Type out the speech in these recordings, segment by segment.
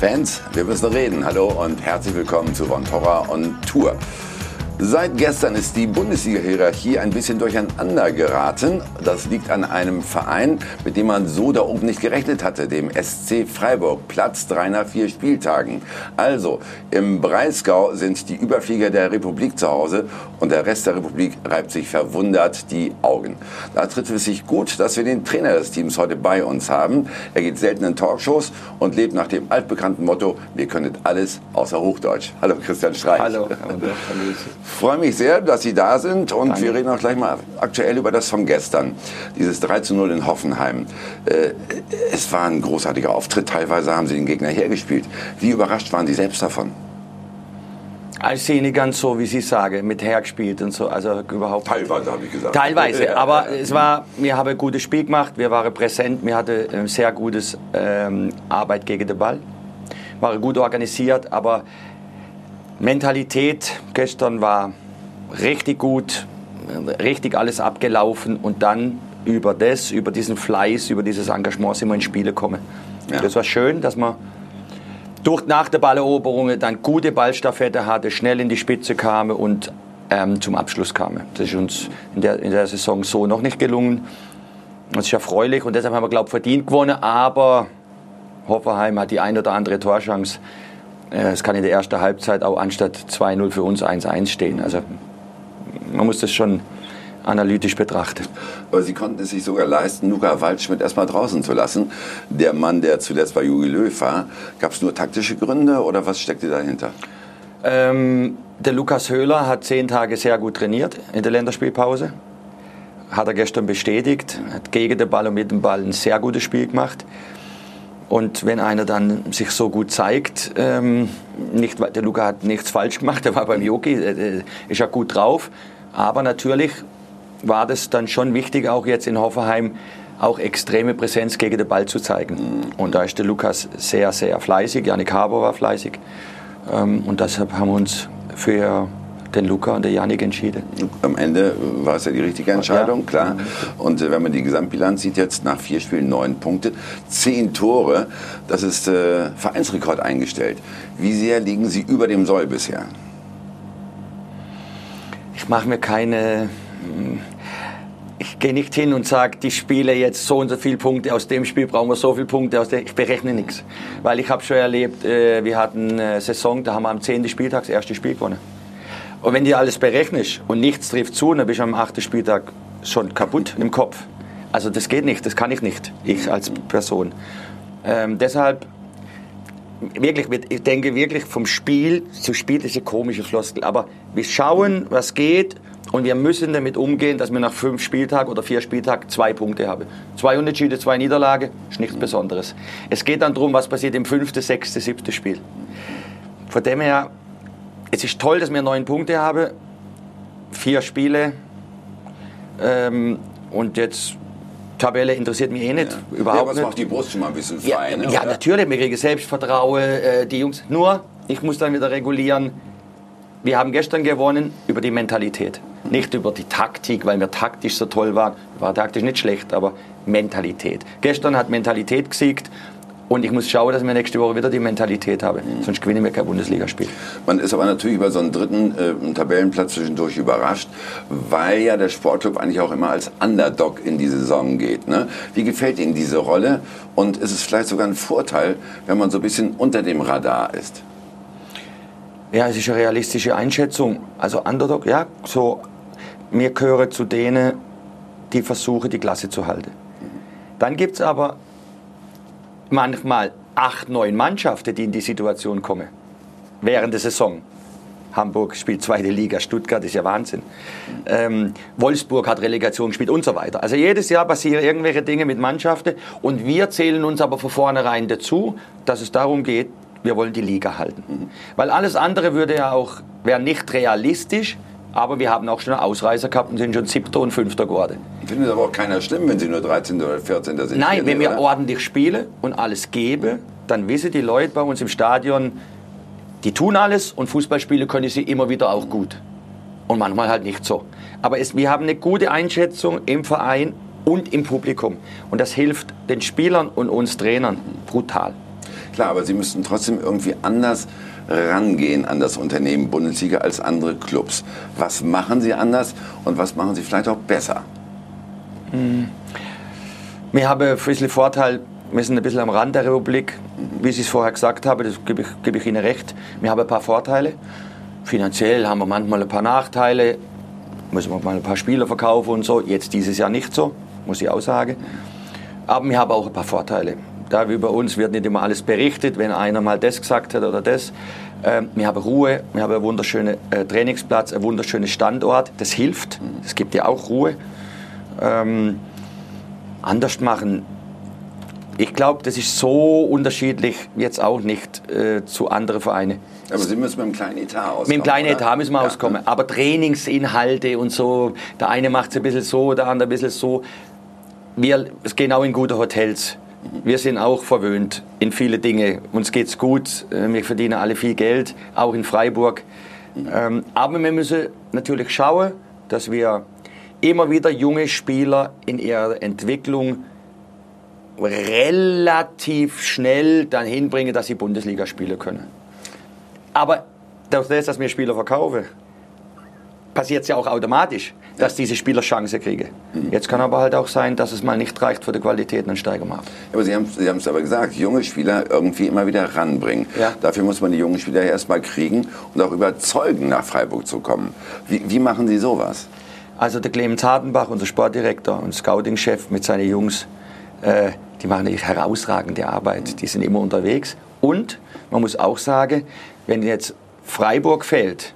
Fans, wir müssen reden. Hallo und herzlich willkommen zu Von Torra on Tour. Seit gestern ist die Bundesliga-Hierarchie ein bisschen durcheinander geraten. Das liegt an einem Verein, mit dem man so da oben nicht gerechnet hatte, dem SC Freiburg. Platz drei nach vier Spieltagen. Also, im Breisgau sind die Überflieger der Republik zu Hause und der Rest der Republik reibt sich verwundert die Augen. Da trifft es sich gut, dass wir den Trainer des Teams heute bei uns haben. Er geht selten in Talkshows und lebt nach dem altbekannten Motto, wir können alles außer Hochdeutsch. Hallo Christian Streich. Hallo. Freue mich sehr, dass Sie da sind und Danke. wir reden auch gleich mal aktuell über das von gestern, dieses 3 zu 0 in Hoffenheim. Äh, es war ein großartiger Auftritt, teilweise haben Sie den Gegner hergespielt. Wie überrascht waren Sie selbst davon? Ich sehe nicht ganz so, wie Sie sagen, mit hergespielt und so. Also überhaupt. Teilweise habe ich gesagt. Teilweise, aber es war, wir haben ein gutes Spiel gemacht, wir waren präsent, wir hatten ein sehr gutes ähm, Arbeit gegen den Ball, war gut organisiert, aber Mentalität gestern war richtig gut, richtig alles abgelaufen und dann über das, über diesen Fleiß, über dieses Engagement sind wir ins Spiel gekommen. Ja. Das war schön, dass man durch nach der Balleroberung dann gute Ballstaffette hatte, schnell in die Spitze kam und ähm, zum Abschluss kam. Das ist uns in der, in der Saison so noch nicht gelungen. Das ist erfreulich und deshalb haben wir, glaube ich, verdient gewonnen, aber Hoffenheim hat die ein oder andere Torchance es kann in der ersten Halbzeit auch anstatt 2-0 für uns 1-1 stehen. Also man muss das schon analytisch betrachten. Aber Sie konnten es sich sogar leisten, Luca Waldschmidt erstmal draußen zu lassen. Der Mann, der zuletzt bei Jogi Löw war. Gab es nur taktische Gründe oder was steckte dahinter? Ähm, der Lukas Höhler hat zehn Tage sehr gut trainiert in der Länderspielpause. Hat er gestern bestätigt. Hat gegen den Ball und mit dem Ball ein sehr gutes Spiel gemacht. Und wenn einer dann sich so gut zeigt, ähm, nicht, der Luca hat nichts falsch gemacht, der war beim Yogi, äh, ist ja gut drauf. Aber natürlich war das dann schon wichtig, auch jetzt in Hoffenheim auch extreme Präsenz gegen den Ball zu zeigen. Und da ist der Lukas sehr, sehr fleißig, Janik Haber war fleißig. Ähm, und deshalb haben wir uns für den Luca und der Janik entschieden. Am Ende war es ja die richtige Entscheidung, ja. klar. Und äh, wenn man die Gesamtbilanz sieht, jetzt nach vier Spielen neun Punkte, zehn Tore, das ist äh, Vereinsrekord eingestellt. Wie sehr liegen Sie über dem Soll bisher? Ich mache mir keine. Ich gehe nicht hin und sage, die Spiele jetzt so und so viele Punkte, aus dem Spiel brauchen wir so viele Punkte, aus dem, ich berechne nichts. Weil ich habe schon erlebt, äh, wir hatten eine Saison, da haben wir am 10. Spieltag das erste Spiel gewonnen. Und wenn du alles berechnest und nichts trifft zu, dann bist du am achten Spieltag schon kaputt im Kopf. Also das geht nicht, das kann ich nicht, ich als Person. Ähm, deshalb, wirklich, ich denke wirklich vom Spiel zu Spiel, ist eine komische Floskel, aber wir schauen, was geht und wir müssen damit umgehen, dass wir nach fünf Spieltagen oder vier Spieltagen zwei Punkte haben. Zwei Unterschiede, zwei Niederlagen, ist nichts Besonderes. Es geht dann darum, was passiert im fünften, sechsten, siebten Spiel. Von dem her, es ist toll, dass wir neun Punkte haben, vier Spiele ähm, und jetzt Tabelle interessiert mich eh nicht, ja. überhaupt ja, was macht die Brust schon mal ein bisschen frei, ja, ne, ja natürlich, wir kriegen Selbstvertrauen, äh, die Jungs. Nur, ich muss dann wieder regulieren, wir haben gestern gewonnen über die Mentalität. Nicht über die Taktik, weil wir taktisch so toll waren. War taktisch nicht schlecht, aber Mentalität. Gestern hat Mentalität gesiegt und ich muss schauen, dass ich nächste Woche wieder die Mentalität habe. Mhm. Sonst gewinne ich mir kein Bundesligaspiel. Man ist aber natürlich über so einen dritten äh, Tabellenplatz zwischendurch überrascht, weil ja der Sportclub eigentlich auch immer als Underdog in die Saison geht. Ne? Wie gefällt Ihnen diese Rolle? Und ist es vielleicht sogar ein Vorteil, wenn man so ein bisschen unter dem Radar ist? Ja, es ist eine realistische Einschätzung. Also Underdog, ja, so, mir gehöre zu denen, die versuchen, die Klasse zu halten. Dann gibt es aber manchmal acht, neun Mannschaften, die in die Situation kommen. Während der Saison. Hamburg spielt zweite Liga, Stuttgart ist ja Wahnsinn. Ähm, Wolfsburg hat Relegation gespielt und so weiter. Also jedes Jahr passieren irgendwelche Dinge mit Mannschaften und wir zählen uns aber von vornherein dazu, dass es darum geht, wir wollen die Liga halten. Mhm. Weil alles andere würde ja auch, wäre nicht realistisch, aber wir haben auch schon Ausreißer gehabt und sind schon siebter und fünfter geworden. Findet aber auch keiner schlimm, wenn sie nur 13. oder 14. sind. Nein, wenn wir ordentlich spielen und alles geben, dann wissen die Leute bei uns im Stadion, die tun alles und Fußballspiele können sie immer wieder auch gut. Und manchmal halt nicht so. Aber es, wir haben eine gute Einschätzung im Verein und im Publikum. Und das hilft den Spielern und uns Trainern brutal. Klar, aber Sie müssten trotzdem irgendwie anders rangehen an das Unternehmen Bundesliga als andere Clubs. Was machen Sie anders und was machen Sie vielleicht auch besser? Hm. Wir haben ein bisschen Vorteil, wir sind ein bisschen am Rand der Republik. Wie ich es vorher gesagt habe, das gebe ich, gebe ich Ihnen recht. Wir haben ein paar Vorteile. Finanziell haben wir manchmal ein paar Nachteile. Müssen wir mal ein paar Spieler verkaufen und so. Jetzt dieses Jahr nicht so, muss ich auch sagen. Aber wir haben auch ein paar Vorteile. Da wie bei uns wird nicht immer alles berichtet, wenn einer mal das gesagt hat oder das. Ähm, wir haben Ruhe, wir haben einen wunderschönen äh, Trainingsplatz, einen wunderschönen Standort. Das hilft, das gibt ja auch Ruhe. Ähm, anders machen ich glaube, das ist so unterschiedlich jetzt auch nicht äh, zu anderen Vereinen. Aber Sie müssen mit einem kleinen Etat auskommen. Mit einem kleinen oder? Etat müssen wir ja. auskommen. Aber Trainingsinhalte und so, der eine macht es ein bisschen so, der andere ein bisschen so. Wir gehen auch in gute Hotels. Wir sind auch verwöhnt in viele Dinge. Uns geht es gut, äh, wir verdienen alle viel Geld, auch in Freiburg. Ähm, aber wir müssen natürlich schauen, dass wir immer wieder junge Spieler in ihrer Entwicklung relativ schnell dann hinbringen, dass sie Bundesliga spielen können. Aber das, dass wir Spieler verkaufen, passiert es ja auch automatisch, dass diese Spieler Chance kriegen. Jetzt kann aber halt auch sein, dass es mal nicht reicht für die Qualität, wir ab. Ja, aber Sie haben Sie es aber gesagt, junge Spieler irgendwie immer wieder ranbringen. Ja. Dafür muss man die jungen Spieler erstmal kriegen und auch überzeugen, nach Freiburg zu kommen. Wie, wie machen Sie sowas? Also der Clemens Hardenbach, unser Sportdirektor und Scouting-Chef mit seinen Jungs, äh, die machen eine herausragende Arbeit. Die sind immer unterwegs. Und man muss auch sagen, wenn jetzt Freiburg fällt,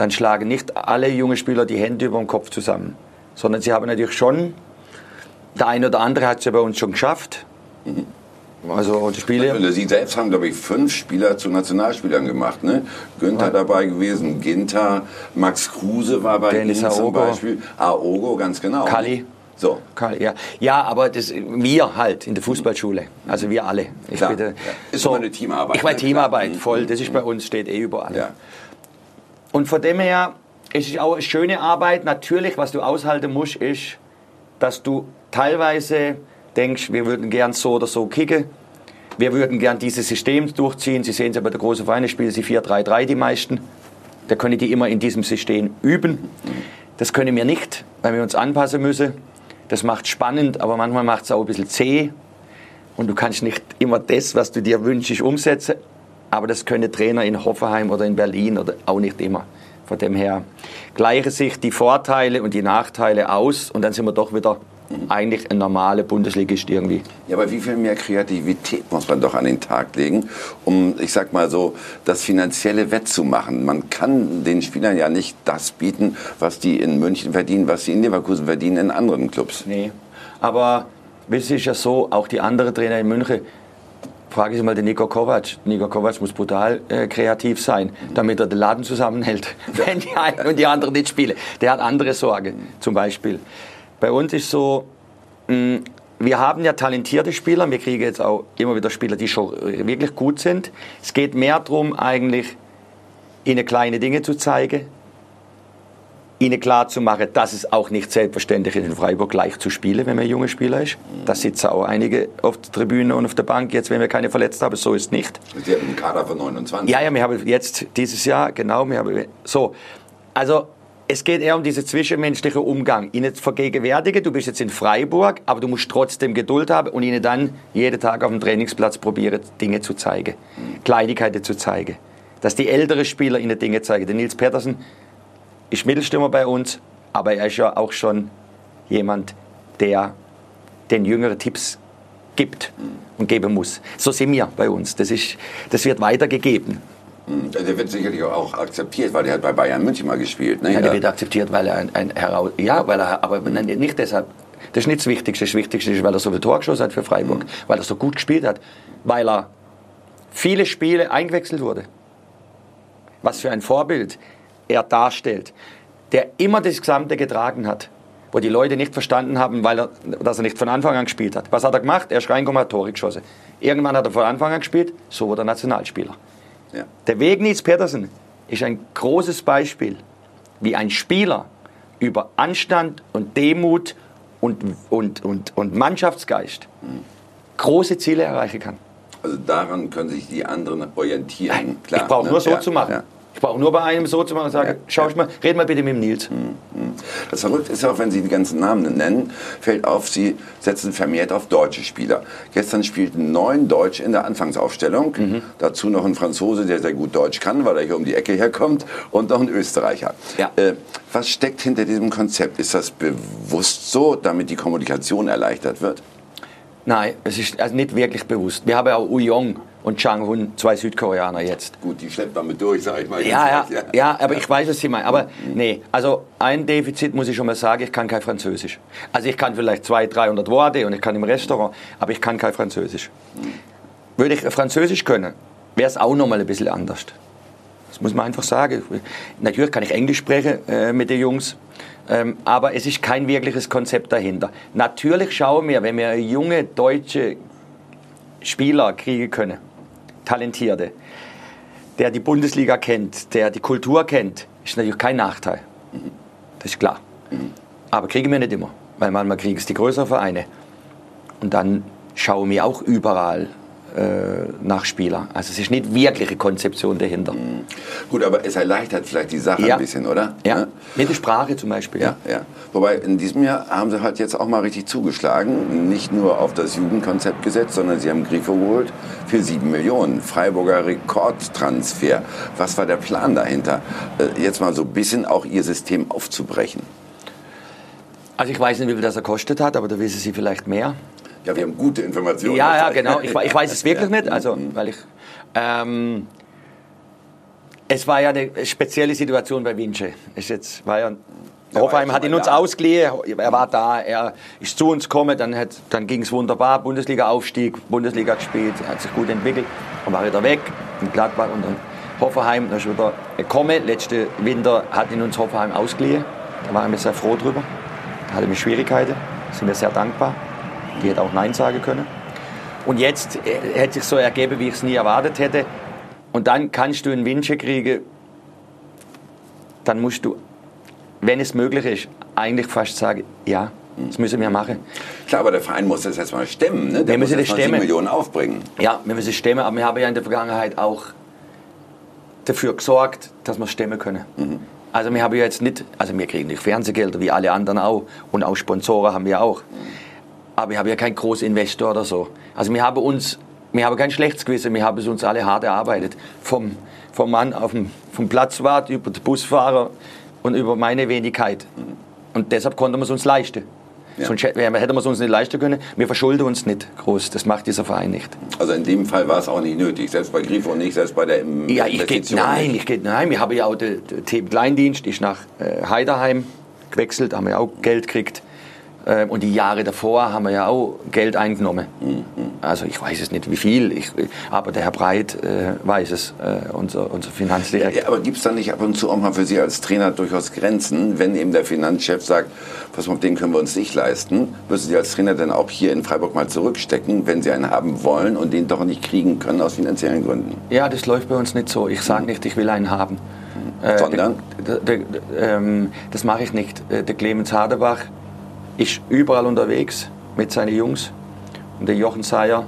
dann schlagen nicht alle junge Spieler die Hände über den Kopf zusammen, sondern sie haben natürlich schon, der eine oder andere hat es ja bei uns schon geschafft. Also die Spiele. Sie selbst haben, glaube ich, fünf Spieler zu Nationalspielern gemacht. Ne? Günther ja. dabei gewesen, Ginter, Max Kruse war bei Dennis Ihnen zum Aogo. Beispiel. Aogo, ganz genau. Kali. So. Ja, ja aber das, wir halt in der Fußballschule, also wir alle. Ich Klar, bitte, ja. Ist so, eine Teamarbeit. Ich meine ne? Teamarbeit, voll, das ist bei uns, steht eh überall. Ja. Und von dem her ist es auch eine schöne Arbeit. Natürlich, was du aushalten musst, ist, dass du teilweise denkst, wir würden gern so oder so kicken. Wir würden gern dieses System durchziehen. Sie sehen es ja bei der großen Vereine, spielen sie 4-3-3 die meisten. Da können die immer in diesem System üben. Das können wir nicht, weil wir uns anpassen müssen. Das macht spannend, aber manchmal macht es auch ein bisschen zäh. Und du kannst nicht immer das, was du dir wünschst, umsetzen. Aber das können Trainer in Hoffenheim oder in Berlin oder auch nicht immer. Von dem her gleichen sich die Vorteile und die Nachteile aus und dann sind wir doch wieder eigentlich ein normaler Bundesligist irgendwie. Ja, aber wie viel mehr Kreativität muss man doch an den Tag legen, um, ich sag mal so, das finanzielle wettzumachen? Man kann den Spielern ja nicht das bieten, was die in München verdienen, was sie in Leverkusen verdienen in anderen Clubs. Nee, aber es ist ja so, auch die anderen Trainer in München, frage ich mal den Nico Kovac. Nico Kovac muss brutal äh, kreativ sein, damit er den Laden zusammenhält, wenn die einen und die anderen nicht spielen. Der hat andere Sorgen, zum Beispiel. Bei uns ist so, mm, wir haben ja talentierte Spieler, wir kriegen jetzt auch immer wieder Spieler, die schon wirklich gut sind. Es geht mehr darum, eigentlich ihnen kleine Dinge zu zeigen, ihnen klar zu machen, dass es auch nicht selbstverständlich ist, in Freiburg leicht zu spielen, wenn man ein junger Spieler ist. Da sitzen auch einige auf der Tribüne und auf der Bank, jetzt, wenn wir keine verletzt haben, so ist nicht. Sie haben einen Kader von 29. Ja, ja, wir haben jetzt dieses Jahr, genau, wir haben, so. Also, es geht eher um diesen zwischenmenschlichen Umgang. Ihnen vergegenwärtigen, du bist jetzt in Freiburg, aber du musst trotzdem Geduld haben und ihnen dann jeden Tag auf dem Trainingsplatz probieren, Dinge zu zeigen, Kleinigkeiten zu zeigen. Dass die älteren Spieler ihnen Dinge zeigen. Der Nils Petersen ist Mittelstürmer bei uns, aber er ist ja auch schon jemand, der den Jüngeren Tipps gibt und geben muss. So sind wir bei uns. Das, ist, das wird weitergegeben. Hm, der wird sicherlich auch akzeptiert, weil er hat bei Bayern München mal gespielt. Ne? Ja, der wird akzeptiert, weil er ein, ein Heraus... Ja, weil er, aber nicht deshalb. Das ist nicht das Wichtigste. Das Wichtigste ist, weil er so viel Tor geschossen hat für Freiburg, mhm. weil er so gut gespielt hat, weil er viele Spiele eingewechselt wurde. Was für ein Vorbild er darstellt, der immer das Gesamte getragen hat, wo die Leute nicht verstanden haben, weil er, dass er nicht von Anfang an gespielt hat. Was hat er gemacht? Er ist reingekommen, hat Tore geschossen. Irgendwann hat er von Anfang an gespielt, so wurde er Nationalspieler. Ja. Der Weg Nils Petersen ist ein großes Beispiel, wie ein Spieler über Anstand und Demut und, und, und, und Mannschaftsgeist mhm. große Ziele erreichen kann. Also daran können sich die anderen orientieren. Klar, ich brauche ne? nur so ja, zu machen. Ja. Ich brauche nur bei einem so zu machen und sagen, ja, schau ich mal, red mal bitte mit dem Nils. Mhm, mhm. Das Verrückte ist auch, wenn Sie die ganzen Namen nennen, fällt auf, Sie setzen vermehrt auf deutsche Spieler. Gestern spielten neun Deutsche in der Anfangsaufstellung. Mhm. Dazu noch ein Franzose, der sehr gut Deutsch kann, weil er hier um die Ecke herkommt. Und noch ein Österreicher. Ja. Äh, was steckt hinter diesem Konzept? Ist das bewusst so, damit die Kommunikation erleichtert wird? Nein, es ist also nicht wirklich bewusst. Wir haben auch Uyong und Chang Hun, zwei Südkoreaner jetzt. Gut, die schleppt man mit durch, sag ich mal. Ja, ja, ja, aber ich weiß, was Sie meinen. Aber nee, also ein Defizit muss ich schon mal sagen, ich kann kein Französisch. Also ich kann vielleicht 200, 300 Worte und ich kann im Restaurant, aber ich kann kein Französisch. Würde ich Französisch können, wäre es auch noch mal ein bisschen anders. Das muss man einfach sagen. Natürlich kann ich Englisch sprechen äh, mit den Jungs, ähm, aber es ist kein wirkliches Konzept dahinter. Natürlich schauen wir, wenn wir junge deutsche Spieler kriegen können, Talentierte, der die Bundesliga kennt, der die Kultur kennt, ist natürlich kein Nachteil. Das ist klar. Aber kriegen wir nicht immer, weil manchmal kriegen es die größeren Vereine. Und dann schauen wir auch überall äh, nach Spieler. Also es ist nicht wirklich eine Konzeption dahinter. Mhm. Gut, aber es erleichtert vielleicht die Sache ja. ein bisschen, oder? Ja, mit der Sprache zum Beispiel. Ja, ja. Wobei in diesem Jahr haben sie halt jetzt auch mal richtig zugeschlagen. Nicht nur auf das Jugendkonzept gesetzt, sondern sie haben Grifo geholt für sieben Millionen. Freiburger Rekordtransfer. Was war der Plan dahinter? Äh, jetzt mal so ein bisschen auch ihr System aufzubrechen. Also ich weiß nicht, wie viel das er kostet hat, aber da wissen Sie vielleicht mehr. Ja, wir haben gute Informationen. Ja, ja, genau. Ich, ich weiß es wirklich ja. nicht, also, weil ich... Ähm, es war ja eine spezielle Situation bei Vince. Es jetzt war ja Hoffenheim hat ihn uns ausgeliehen, er war da, er ist zu uns gekommen, dann, dann ging es wunderbar, Bundesliga-Aufstieg, Bundesliga gespielt, hat sich gut entwickelt, dann war wieder weg in Gladbach und dann Hoffenheim, dann ist wieder gekommen. Letzte Winter hat ihn uns Hoffenheim ausgeliehen, da waren wir sehr froh drüber, da hatte wir Schwierigkeiten, sind wir sehr dankbar. Die hätte auch Nein sagen können. Und jetzt äh, hätte sich so ergeben, wie ich es nie erwartet hätte. Und dann kannst du einen Wünsche kriegen, dann musst du, wenn es möglich ist, eigentlich fast sagen, ja, das müssen wir machen. Klar, aber der Verein muss das jetzt mal stemmen. Ne? Der wir müssen muss das stemmen. Millionen aufbringen. Ja, wir müssen stemmen, aber wir haben ja in der Vergangenheit auch dafür gesorgt, dass wir stemmen können. Mhm. Also wir haben ja jetzt nicht, also wir kriegen nicht Fernsehgelder wie alle anderen auch und auch Sponsoren haben wir auch. Mhm aber ich habe ja keinen Großinvestor oder so. Also wir haben uns, wir haben kein schlechtes Gewissen, wir haben es uns alle hart erarbeitet. Vom, vom Mann auf dem, vom Platzwart über den Busfahrer und über meine Wenigkeit. Und deshalb konnten wir es uns leisten. Ja. Sonst hätten wir es uns nicht leisten können. Wir verschulden uns nicht groß. Das macht dieser Verein nicht. Also in dem Fall war es auch nicht nötig. Selbst bei Grifo nicht, selbst bei der ja, ich geht, Nein, ich geht, nein. Wir haben ja auch den, den Kleindienst, ist nach äh, Heiderheim gewechselt, haben wir auch Geld gekriegt. Ähm, und die Jahre davor haben wir ja auch Geld eingenommen. Mhm. Also ich weiß es nicht wie viel, ich, aber der Herr Breit äh, weiß es, äh, unser, unser Finanzdirektor. Ja, aber gibt es da nicht ab und zu auch mal für Sie als Trainer durchaus Grenzen, wenn eben der Finanzchef sagt, was auf den können wir uns nicht leisten, müssen Sie als Trainer dann auch hier in Freiburg mal zurückstecken, wenn Sie einen haben wollen und den doch nicht kriegen können aus finanziellen Gründen? Ja, das läuft bei uns nicht so. Ich sage mhm. nicht, ich will einen haben. Mhm. Äh, Sondern? Der, der, der, ähm, das mache ich nicht. Äh, der Clemens Hadebach ist überall unterwegs mit seinen Jungs. Und der Jochen Seyer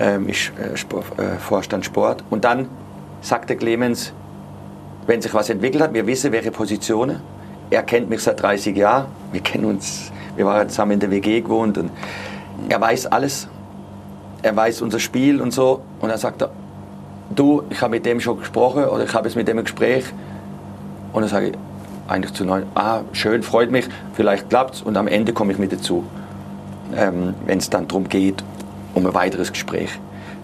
ähm, ist äh, Sport, äh, Vorstand Sport. Und dann sagt der Clemens, wenn sich was entwickelt hat, wir wissen, welche Positionen. Er kennt mich seit 30 Jahren. Wir kennen uns, wir waren zusammen in der WG gewohnt. Und er weiß alles. Er weiß unser Spiel und so. Und dann sagt er, du, ich habe mit dem schon gesprochen oder ich habe es mit dem Gespräch. Und dann sage ich, eigentlich zu neu, ah, schön, freut mich, vielleicht klappt es und am Ende komme ich mit dazu, ähm, wenn es dann darum geht, um ein weiteres Gespräch.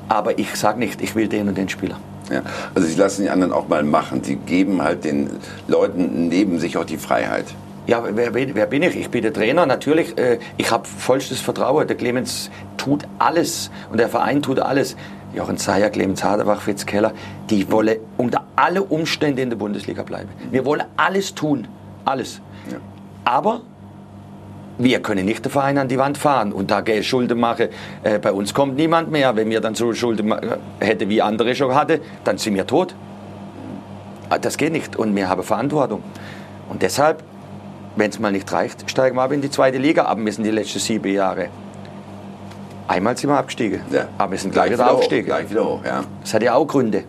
Aber ich sage nicht, ich will den und den Spieler. Ja, also Sie lassen die anderen auch mal machen. Sie geben halt den Leuten neben sich auch die Freiheit. Ja, wer, wer bin ich? Ich bin der Trainer, natürlich. Äh, ich habe vollstes Vertrauen. Der Clemens tut alles und der Verein tut alles. Jochen Zeyer, Clemens Haderbach, Fritz Keller, die wollen unter alle Umstände in der Bundesliga bleiben. Wir wollen alles tun, alles. Ja. Aber wir können nicht den Verein an die Wand fahren und da Geld Schulden machen. Äh, bei uns kommt niemand mehr. Wenn wir dann so Schulden hätten, wie andere schon hatten, dann sind wir tot. Ah, das geht nicht und wir haben Verantwortung. Und deshalb, wenn es mal nicht reicht, steigen wir ab in die zweite Liga. Aber wir sind die letzten sieben Jahre Einmal sind wir abgestiegen. Ja. Aber wir sind gleich, wieder hoch, aufgestiegen. Gleich wieder hoch, ja. Das hat ja auch Gründe.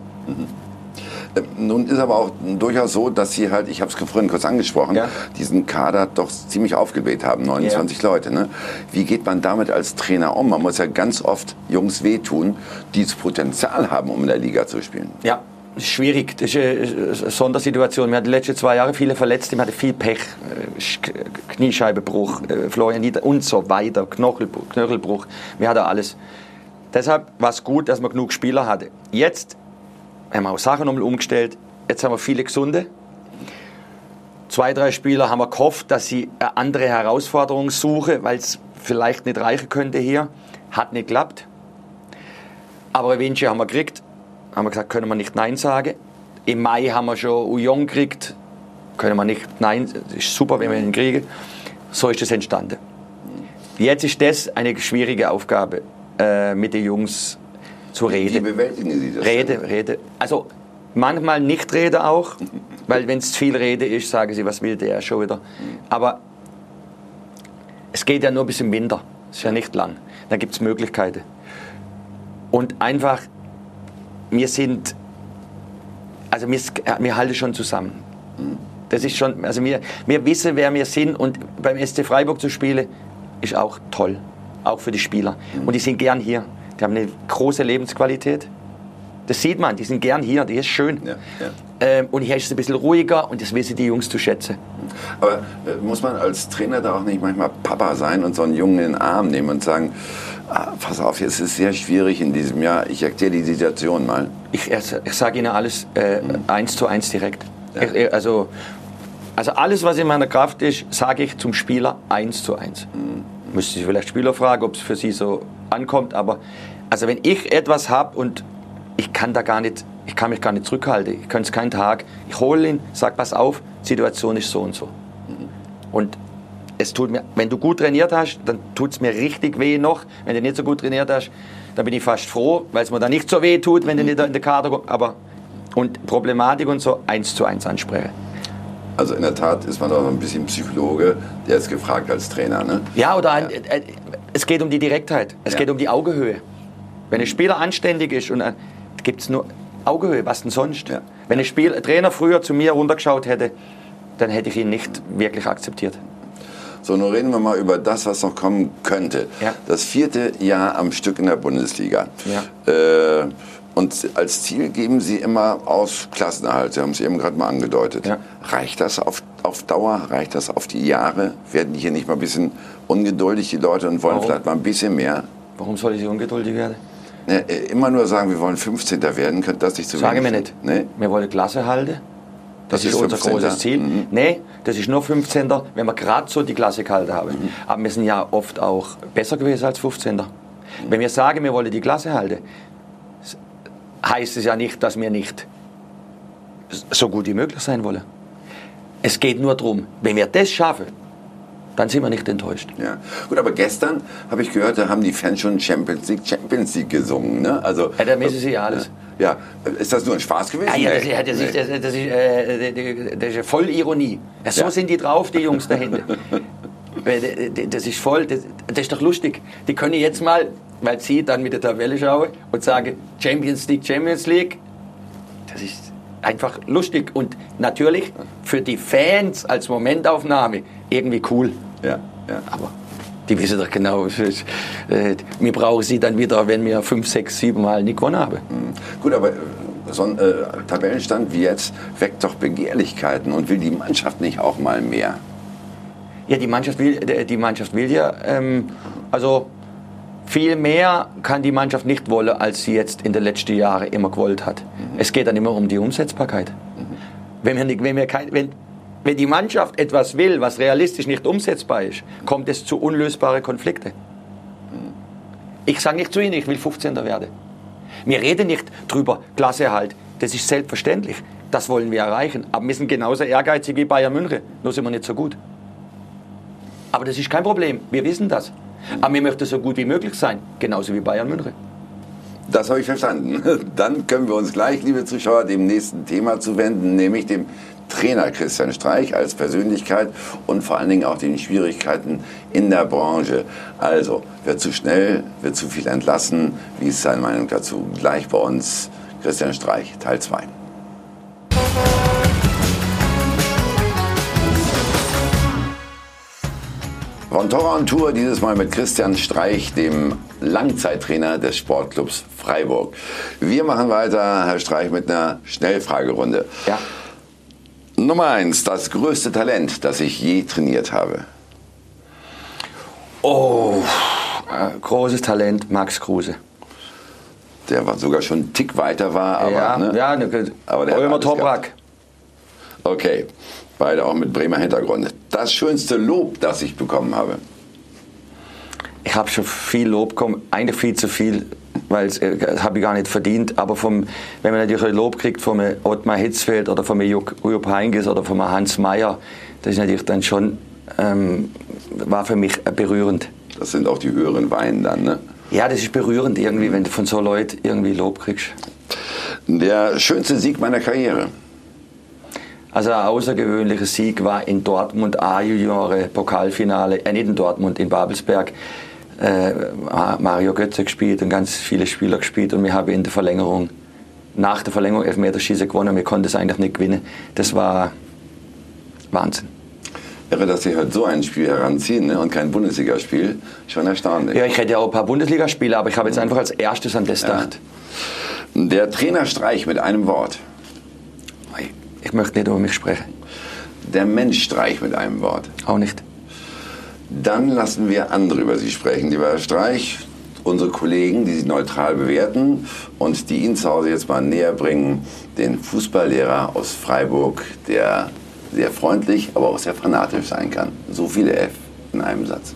Äh, Nun ist aber auch durchaus so, dass Sie halt, ich habe es vorhin kurz angesprochen, Ja. diesen Kader doch ziemlich aufgebläht haben, 29 Leute. Ne? Wie geht man damit als Trainer um? Man muss ja ganz oft Jungs wehtun, die das Potenzial haben, um in der Liga zu spielen. Ja, schwierig. Das ist eine Sondersituation. Wir hatten die letzten zwei Jahre viele Verletzte, wir hatten viel Pech. Äh, Sch- Kniescheibenbruch, äh, Florian Nieder und so weiter, Knochelbruch, Knöchelbruch. Wir hatten alles. Deshalb war es gut, dass man genug Spieler hatte. Jetzt haben wir auch Sachen nochmal umgestellt. Jetzt haben wir viele Gesunde. Zwei, drei Spieler haben wir gehofft, dass sie eine andere Herausforderung suchen, weil es vielleicht nicht reichen könnte hier. Hat nicht geklappt. Aber Vinci haben wir gekriegt. Haben wir gesagt, können wir nicht Nein sagen. Im Mai haben wir schon Ujon gekriegt. Können wir nicht Nein. Das ist super, wenn wir ihn kriegen. So ist es entstanden. Jetzt ist das eine schwierige Aufgabe, äh, mit den Jungs zu Wie reden. bewältigen Sie das? Rede, Rede. Also manchmal nicht Rede auch, weil wenn es viel Rede ist, sagen sie, was will der schon wieder. Aber es geht ja nur bis im Winter. Das ist ja nicht lang. Da gibt es Möglichkeiten. Und einfach, wir sind, also wir, wir halten schon zusammen. Das ist schon, also wir, wir wissen, wer wir sind und beim SC Freiburg zu spielen, ist auch toll. Auch für die Spieler. Und die sind gern hier. Die haben eine große Lebensqualität. Das sieht man, die sind gern hier, die ist schön. Ja, ja. Ähm, und hier ist es ein bisschen ruhiger und das wissen die Jungs zu schätzen. Aber äh, muss man als Trainer da auch nicht manchmal Papa sein und so einen Jungen in den Arm nehmen und sagen, ah, pass auf, es ist sehr schwierig in diesem Jahr, ich erkläre die Situation mal. Ich, ich sage Ihnen alles äh, eins zu eins direkt. Ich, ich, also, also alles, was in meiner Kraft ist, sage ich zum Spieler eins zu eins. Müsste ich vielleicht Spieler fragen, ob es für sie so ankommt, aber also wenn ich etwas habe und ich kann da gar nicht, ich kann mich gar nicht zurückhalten, ich kann es keinen Tag, ich hole ihn, sag pass auf, Situation ist so und so. Und es tut mir, wenn du gut trainiert hast, dann tut es mir richtig weh noch. Wenn du nicht so gut trainiert hast, dann bin ich fast froh, weil es mir dann nicht so weh tut, wenn du nicht in der Kader kommst. Aber und Problematik und so eins zu eins ansprechen. Also in der Tat ist man auch ein bisschen Psychologe, der ist gefragt als Trainer. Ne? Ja, oder ein, äh, es geht um die Direktheit, es Ja. geht um die Augehöhe. Wenn ein Spieler anständig ist und gibt es nur Augehöhe, was denn sonst? Ja. Wenn ein, Spiel, ein Trainer früher zu mir runtergeschaut hätte, dann hätte ich ihn nicht wirklich akzeptiert. So, nun reden wir mal über das, was noch kommen könnte. Ja. Das vierte Jahr am Stück in der Bundesliga. Ja. Äh, und als Ziel geben Sie immer aus Klassenerhalt. Sie haben es eben gerade mal angedeutet. Ja. Reicht das auf, auf Dauer? Reicht das auf die Jahre? Werden die hier nicht mal ein bisschen ungeduldig, die Leute, und wollen Warum? vielleicht mal ein bisschen mehr? Warum soll ich ungeduldig werden? Ne, äh, immer nur sagen, wir wollen 15. werden, könnte das nicht zu Sagen wir wenig nicht. sein? Nee? Wir wollen Klasse halten. Das, Das ist, unser 15. großes Ziel. Mhm. Nee, das ist nur 15. wenn wir gerade so die Klasse gehalten haben. Mhm. Aber wir sind ja oft auch besser gewesen als 15. Wenn wir sagen, wir wollen die Klasse halten, heißt es ja nicht, dass wir nicht so gut wie möglich sein wollen. Es geht nur darum, wenn wir das schaffen, dann sind wir nicht enttäuscht. Ja. Gut, aber gestern habe ich gehört, da haben die Fans schon Champions League, Champions League gesungen. Ne? Also, Ja, da wissen sie ja alles. Ja, ist das nur ein Spaß gewesen? Ja, ja, das, ist- das, ist, das, ist- das, ist, äh, das ist voll Ironie. Ja, so Ja. sind die drauf, die Jungs da hinten. Weil, äh, das ist voll, das, das ist doch lustig. Die können jetzt mal, weil sie dann mit der Tabelle schauen und sagen, Champions League, Champions League. Das ist einfach lustig und natürlich für die Fans als Momentaufnahme irgendwie cool. Ja, ja. Aber die wissen doch genau, ist, äh, wir brauchen sie dann wieder, wenn wir fünf, sechs, sieben Mal nicht gewonnen haben. Gut, aber äh, so ein äh, Tabellenstand wie jetzt weckt doch Begehrlichkeiten und will die Mannschaft nicht auch mal mehr? Ja, die Mannschaft will, äh, die Mannschaft will ja, ähm, also viel mehr kann die Mannschaft nicht wollen, als sie jetzt in den letzten Jahren immer gewollt hat. Es geht dann immer um die Umsetzbarkeit. Wenn, wir nicht, wenn, wir kein, wenn, wenn die Mannschaft etwas will, was realistisch nicht umsetzbar ist, kommt es zu unlösbaren Konflikten. Ich sage nicht zu Ihnen, ich will 15. werden. Wir reden nicht drüber, Klasseerhalt. Das ist selbstverständlich. Das wollen wir erreichen. Aber wir sind genauso ehrgeizig wie Bayern München. Nur sind wir nicht so gut. Aber das ist kein Problem. Wir wissen das. Aber wir möchten so gut wie möglich sein. Genauso wie Bayern München. Das habe ich verstanden. Dann können wir uns gleich, liebe Zuschauer, dem nächsten Thema zuwenden, nämlich dem Trainer Christian Streich als Persönlichkeit und vor allen Dingen auch den Schwierigkeiten in der Branche. Also, wird zu schnell, wird zu viel entlassen. Wie ist seine Meinung dazu? Gleich bei uns Christian Streich, Teil 2. Von Tora und Tour dieses Mal mit Christian Streich, dem Langzeittrainer des Sportclubs Freiburg. Wir machen weiter, Herr Streich, mit einer Schnellfragerunde. Ja. Nummer eins, das größte Talent, das ich je trainiert habe. Oh, äh, großes Talent, Max Kruse. Der war sogar schon einen Tick weiter war, aber, ja, ne? ja, ne, aber der Römer Toprak. Okay, beide auch mit Bremer Hintergrund. Das schönste Lob, das ich bekommen habe. Ich habe schon viel Lob bekommen, eigentlich viel zu viel, weil es äh, das habe ich gar nicht verdient. Aber vom, wenn man natürlich Lob kriegt von einem Ottmar Hitzfeld oder von einem Jupp Heynckes oder von Hans Meyer, das ist natürlich dann schon, ähm, war für mich äh, berührend. Das sind auch die höheren Weinen dann, ne? Ja, das ist berührend irgendwie, wenn du von so Leuten irgendwie Lob kriegst. Der schönste Sieg meiner Karriere. Also ein außergewöhnlicher Sieg war in Dortmund A-Juniore Pokalfinale, äh, nicht in Dortmund, in Babelsberg. Äh, Mario Götze gespielt und ganz viele Spieler gespielt und wir haben in der Verlängerung, nach der Verlängerung Elfmeterschießen gewonnen. Wir konnten es eigentlich nicht gewinnen. Das war Wahnsinn. Irre, dass Sie heute so ein Spiel heranziehen ne? und kein Bundesligaspiel. Schon erstaunlich. Ja, ich hätte ja auch ein paar Bundesligaspiele, aber ich habe jetzt einfach als erstes an das gedacht. Der Trainerstreich mit einem Wort. Ich möchte nicht über mich sprechen. Der Menschstreich mit einem Wort. Auch nicht. Dann lassen wir andere über Sie sprechen, lieber Herr Streich. Unsere Kollegen, die Sie neutral bewerten und die Ihnen zu Hause jetzt mal näher bringen, den Fußballlehrer aus Freiburg, der sehr freundlich, aber auch sehr fanatisch sein kann. So viele F in einem Satz.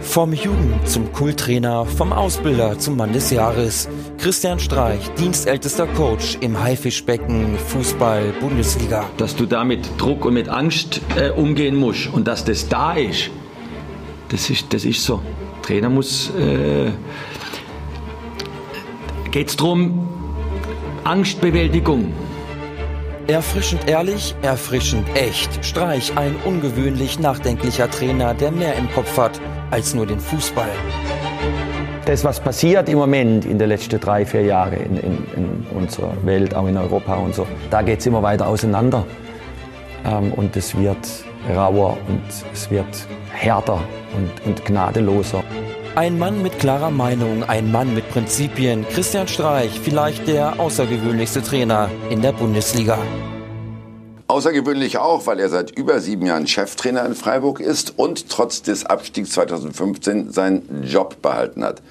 Vom Jugend zum Kulttrainer, vom Ausbilder zum Mann des Jahres. Christian Streich, dienstältester Coach im Haifischbecken Fußball Bundesliga. dass du da mit Druck und mit Angst äh, umgehen musst und dass das da ist, das ist, das ist so. Trainer muss, äh, geht es darum, Angstbewältigung. Erfrischend ehrlich, erfrischend echt. Streich, ein ungewöhnlich nachdenklicher Trainer, der mehr im Kopf hat als nur den Fußball. das, was passiert im Moment in den letzten drei, vier Jahren in, in, in unserer Welt, auch in Europa und so, da geht es immer weiter auseinander. Ähm, und es wird rauer und es wird härter und, und gnadenloser. Ein Mann mit klarer Meinung, ein Mann mit Prinzipien. Christian Streich, vielleicht der außergewöhnlichste Trainer in der Bundesliga. Außergewöhnlich auch, weil er seit über sieben Jahren Cheftrainer in Freiburg ist und trotz des Abstiegs 2015 seinen Job behalten hat.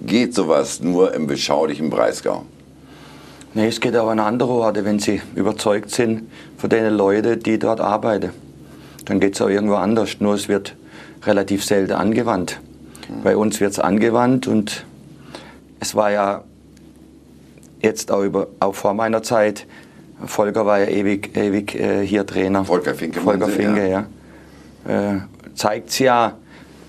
Geht sowas nur im beschaulichen Breisgau? Nee, es geht auch an andere Orte, wenn sie überzeugt sind von den Leuten, die dort arbeiten. Dann geht es auch irgendwo anders, nur es wird relativ selten angewandt. Bei uns wird es angewandt und es war ja jetzt auch, über, auch vor meiner Zeit, Volker war ja ewig, ewig äh, hier Trainer. Volker Finke, Volker Finke, ja. Äh, Zeigt ja,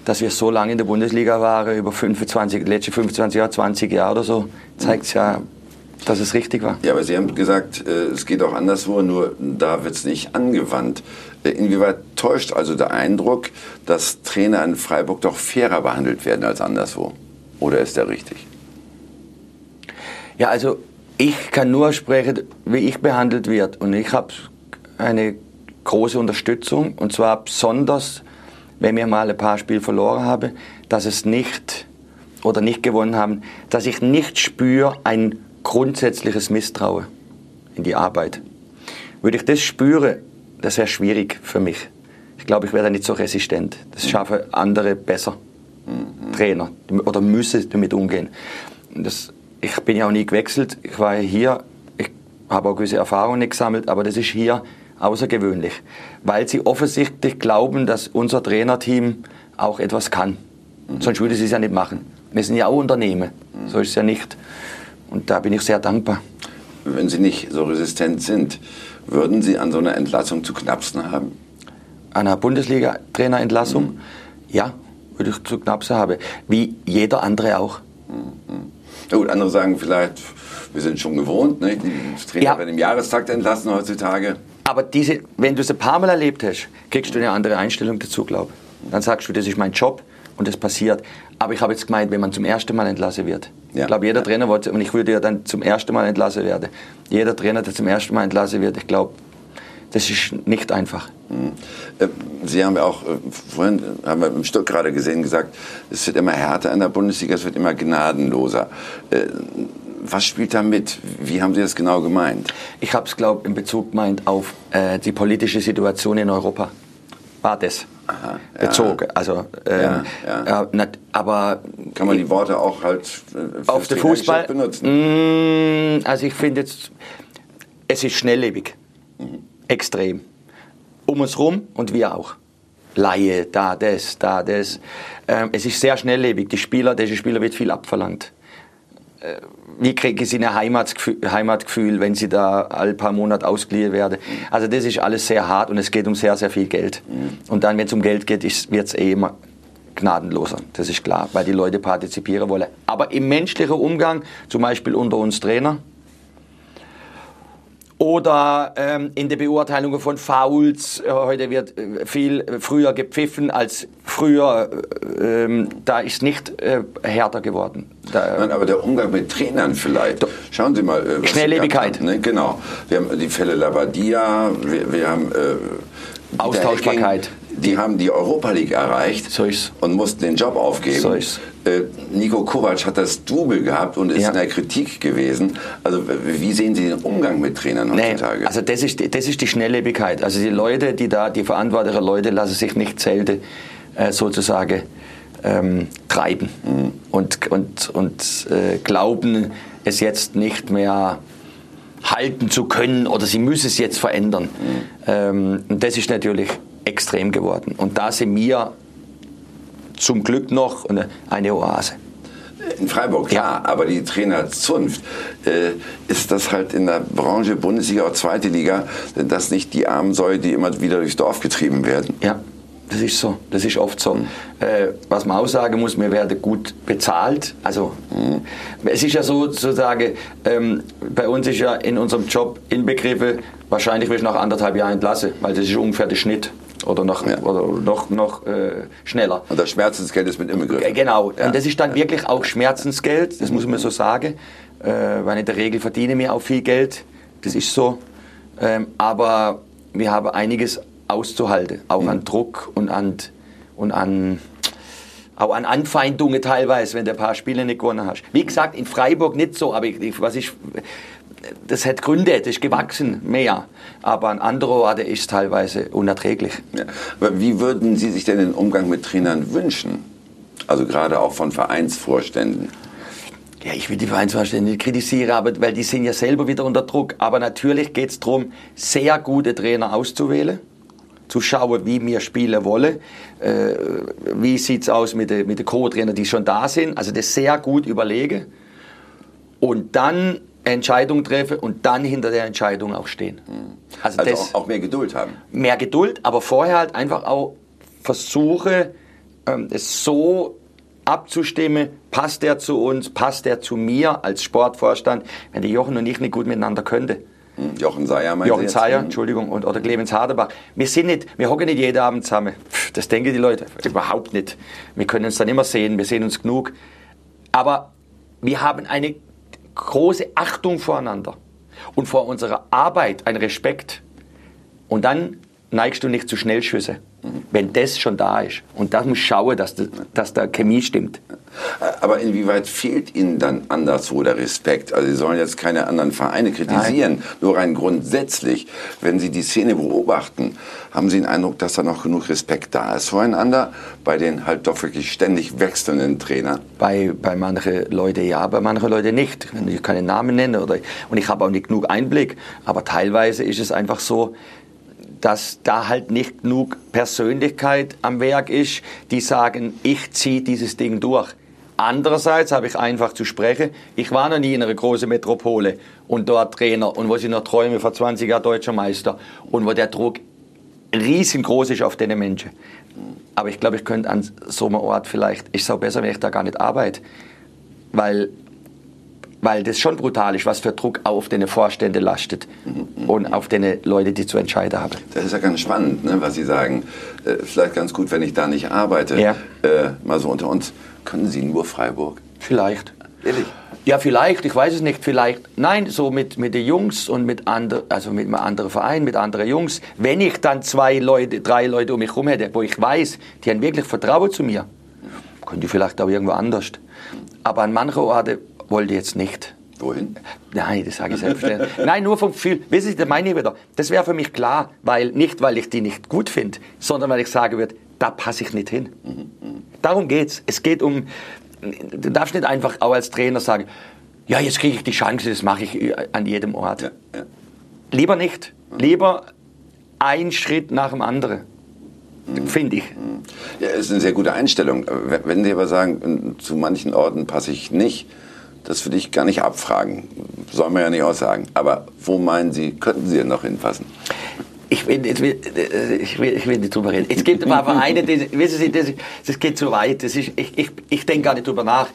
dass wir so lange in der Bundesliga waren, über 25, letzte 25 Jahre, 20 Jahre oder so, zeigt ja, dass es richtig war. Ja, aber Sie haben gesagt, äh, es geht auch anderswo, nur da wird es nicht angewandt. Äh, Inwieweit täuscht also der Eindruck, dass Trainer in Freiburg doch fairer behandelt werden als anderswo? Oder ist der richtig? Ja, also ich kann nur sprechen, wie ich behandelt wird. Und ich habe eine große Unterstützung. Und zwar besonders, wenn wir mal ein paar Spiele verloren haben, dass es nicht oder nicht gewonnen haben, dass ich nicht spüre ein grundsätzliches Misstrauen in die Arbeit. Würde ich das spüren, das wäre schwierig für mich. Ich glaube, ich wäre da nicht so resistent. Das schaffen andere besser. Trainer oder müssen damit umgehen. Das, ich bin ja auch nie gewechselt. Ich war ja hier, ich habe auch gewisse Erfahrungen gesammelt, aber das ist hier außergewöhnlich, weil sie offensichtlich glauben, dass unser Trainerteam auch etwas kann. Sonst würde sie es ja nicht machen. Wir sind ja auch Unternehmen, so ist es ja nicht. Und da bin ich sehr dankbar. Wenn Sie nicht so resistent sind, würden Sie an so einer Entlassung zu knapsen haben? An einer Bundesliga-Trainerentlassung, ja, würde ich zu knapp haben. Wie jeder andere auch. Na gut, andere sagen vielleicht, wir sind schon gewohnt, ne? die Trainer Ja. werden im Jahrestakt entlassen heutzutage. Aber diese, wenn du es ein paar Mal erlebt hast, kriegst du eine andere Einstellung dazu, glaube ich. Dann sagst du, das ist mein Job und das passiert. Aber ich habe jetzt gemeint, wenn man zum ersten Mal entlassen wird. Ja. Ich glaube, jeder Trainer wollte, und ich würde ja dann zum ersten Mal entlassen werden. Jeder Trainer, der zum ersten Mal entlassen wird, ich glaube, das ist nicht einfach. Äh, Sie haben ja auch äh, vorhin, äh, haben wir im Stück gerade gesehen, gesagt, es wird immer härter in der Bundesliga, es wird immer gnadenloser. Was spielt da mit? Wie haben Sie das genau gemeint? Ich habe es, glaube in Bezug gemeint auf äh, die politische Situation in Europa. War das Aha, ja. bezogen. Also, ähm, Ja, ja. ja, nat- aber Kann man die Worte auch halt äh, auf den Fußball benutzen? Mm, Also ich finde jetzt, es ist schnelllebig, extrem. Um uns rum und wir auch. Laie, da das, da das. Ähm, es ist sehr schnelllebig. Die Spieler, diese Spieler wird viel abverlangt. Äh, Wie kriegen sie ein Heimatgefühl, Heimatgefühl, wenn sie da alle paar Monate ausgeliehen werden? Also das ist alles sehr hart und es geht um sehr, sehr viel Geld. Und dann, wenn es um Geld geht, wird es eh immer gnadenloser. Das ist klar, weil die Leute partizipieren wollen. Aber im menschlichen Umgang, zum Beispiel unter uns Trainer, oder ähm, in der Beurteilung von Fouls. Äh, heute wird äh, viel früher gepfiffen als früher. Äh, ähm, da ist nicht äh, härter geworden. Da, Nein, aber der Umgang mit Trainern vielleicht. Schauen Sie mal. äh, Schnelllebigkeit. haben, Ne? Genau. Wir haben die Fälle Labadia, wir, wir haben äh, Austauschbarkeit. Die haben die Europa League erreicht So und mussten den Job aufgeben. So. Äh, Nico Kovac hat das Double gehabt und ist Ja. in der Kritik gewesen. Also wie sehen Sie den Umgang mit Trainern Nee, heutzutage? also das ist, die- das ist die Schnelllebigkeit. Also die Leute, die da, die verantwortlichen Leute lassen sich nicht selten äh, sozusagen ähm, treiben und, und, und äh, glauben es jetzt nicht mehr halten zu können oder sie müssen es jetzt verändern. Ähm, und das ist natürlich extrem geworden. Und da sind wir zum Glück noch eine, Oase. In Freiburg, klar, aber die Trainerzunft, äh, ist das halt in der Branche Bundesliga oder zweite Liga, sind das nicht die armen Säue, die immer wieder durchs Dorf getrieben werden? Ja, das ist so. Das ist oft so. Äh, was man auch sagen muss, wir werden gut bezahlt. Also es ist ja so sozusagen, ähm, bei uns ist ja in unserem Job inbegriffen, wahrscheinlich wirst du nach anderthalb Jahren entlassen, weil das ist ungefähr der Schnitt. Oder noch, Ja. oder noch, noch äh, schneller. Und das Schmerzensgeld ist mit im Begriff. Äh, Genau, Ja. und das ist dann wirklich auch Schmerzensgeld, das muss man so sagen, äh, weil in der Regel verdienen wir auch viel Geld, das ist so, ähm, aber wir haben einiges auszuhalten, auch an Druck und an, und an, auch an Anfeindungen teilweise, wenn du ein paar Spiele nicht gewonnen hast. Wie gesagt, in Freiburg nicht so, aber ich- was ich, das hat Gründe, das ist gewachsen, mehr, aber an anderen Orten ist es teilweise unerträglich. Ja. Wie würden Sie sich denn den Umgang mit Trainern wünschen? Also gerade auch von Vereinsvorständen. Ja, ich will die Vereinsvorstände nicht kritisieren, aber, weil die sind ja selber wieder unter Druck. Aber natürlich geht es darum, sehr gute Trainer auszuwählen, zu schauen, wie wir spielen wollen. Äh, wie sieht es aus mit den mit den Co-Trainern, die schon da sind. Also das sehr gut überlegen und dann Entscheidung treffen und dann hinter der Entscheidung auch stehen. Also, Also das auch, auch mehr Geduld haben. mehr Geduld, aber vorher halt einfach auch versuche, ähm, es so abzustimmen, passt der zu uns, passt der zu mir als Sportvorstand, wenn die Jochen und ich nicht gut miteinander könnte. Hm, Jochen Seyer meinte Jochen jetzt, Zeyer, hm, Entschuldigung, und, oder Clemens Hardenbach. Wir sind nicht, wir hocken nicht jeden Abend zusammen. Das denken die Leute überhaupt nicht. Wir können uns dann immer sehen, wir sehen uns genug. Aber wir haben eine große Achtung voreinander und vor unserer Arbeit einen Respekt. Und dann neigst du nicht zu Schnellschüsse, wenn das schon da ist. Und da muss schauen, dass, das, dass da Chemie stimmt. Aber inwieweit fehlt Ihnen dann anderswo der Respekt? Also Sie sollen jetzt keine anderen Vereine kritisieren, nur rein grundsätzlich. Wenn Sie die Szene beobachten, haben Sie den Eindruck, dass da noch genug Respekt da ist voreinander bei den halt doch wirklich ständig wechselnden Trainern? Bei, bei manchen Leuten ja, bei manchen Leuten nicht. Ich keine Namen nenne. Oder, und ich habe auch nicht genug Einblick. Aber teilweise ist es einfach so, dass da halt nicht genug Persönlichkeit am Werk ist, die sagen, ich ziehe dieses Ding durch. Andererseits habe ich einfach zu sprechen, ich war noch nie in einer großen Metropole und dort Trainer und wo ich noch träume, vor 20 Jahren deutscher Meister und wo der Druck riesengroß ist auf den Menschen. Aber ich glaube, ich könnte an so einem Ort vielleicht, es auch besser, wenn ich da gar nicht arbeite. Weil weil das schon brutal ist, was für Druck auf den Vorstände lastet und auf den Leute, die zu entscheiden haben. Das ist ja ganz spannend, ne, was Sie sagen. Äh, vielleicht ganz gut, wenn ich da nicht arbeite. Ja. Äh, mal so unter uns. Können Sie nur Freiburg? Vielleicht. Ehrlich? Ja, vielleicht, ich weiß es nicht, vielleicht. Nein, so mit, mit den Jungs und mit anderen, also mit einem anderen Verein, mit anderen Jungs. Wenn ich dann zwei Leute, drei Leute um mich herum hätte, wo ich weiß, die haben wirklich Vertrauen zu mir, könnte ich vielleicht auch irgendwo anders. Aber an manchen Orten wollte jetzt nicht. Wohin? Nein, das sage ich selbstverständlich. Nein, nur vom Gefühl. Wissen Sie, das meine ich wieder. Das wäre für mich klar, weil nicht, weil ich die nicht gut finde, sondern weil ich sagen würde, da passe ich nicht hin. Darum geht's. Es geht um, du darfst nicht einfach auch als Trainer sagen, ja, jetzt kriege ich die Chance, das mache ich an jedem Ort. Ja, ja. Lieber nicht. Lieber ein Schritt nach dem anderen. Finde ich. Ja, ist eine sehr gute Einstellung. Wenn Sie aber sagen, zu manchen Orten passe ich nicht, das würde ich gar nicht abfragen. Soll man ja nicht aussagen. Aber wo meinen Sie, könnten Sie denn noch hinpassen? Ich will, ich, will, ich, will, ich will nicht drüber reden. Es gibt ein paar Vereine, die, wissen Sie, das, das geht zu weit. Das ist, ich, ich, ich denke gar nicht drüber nach.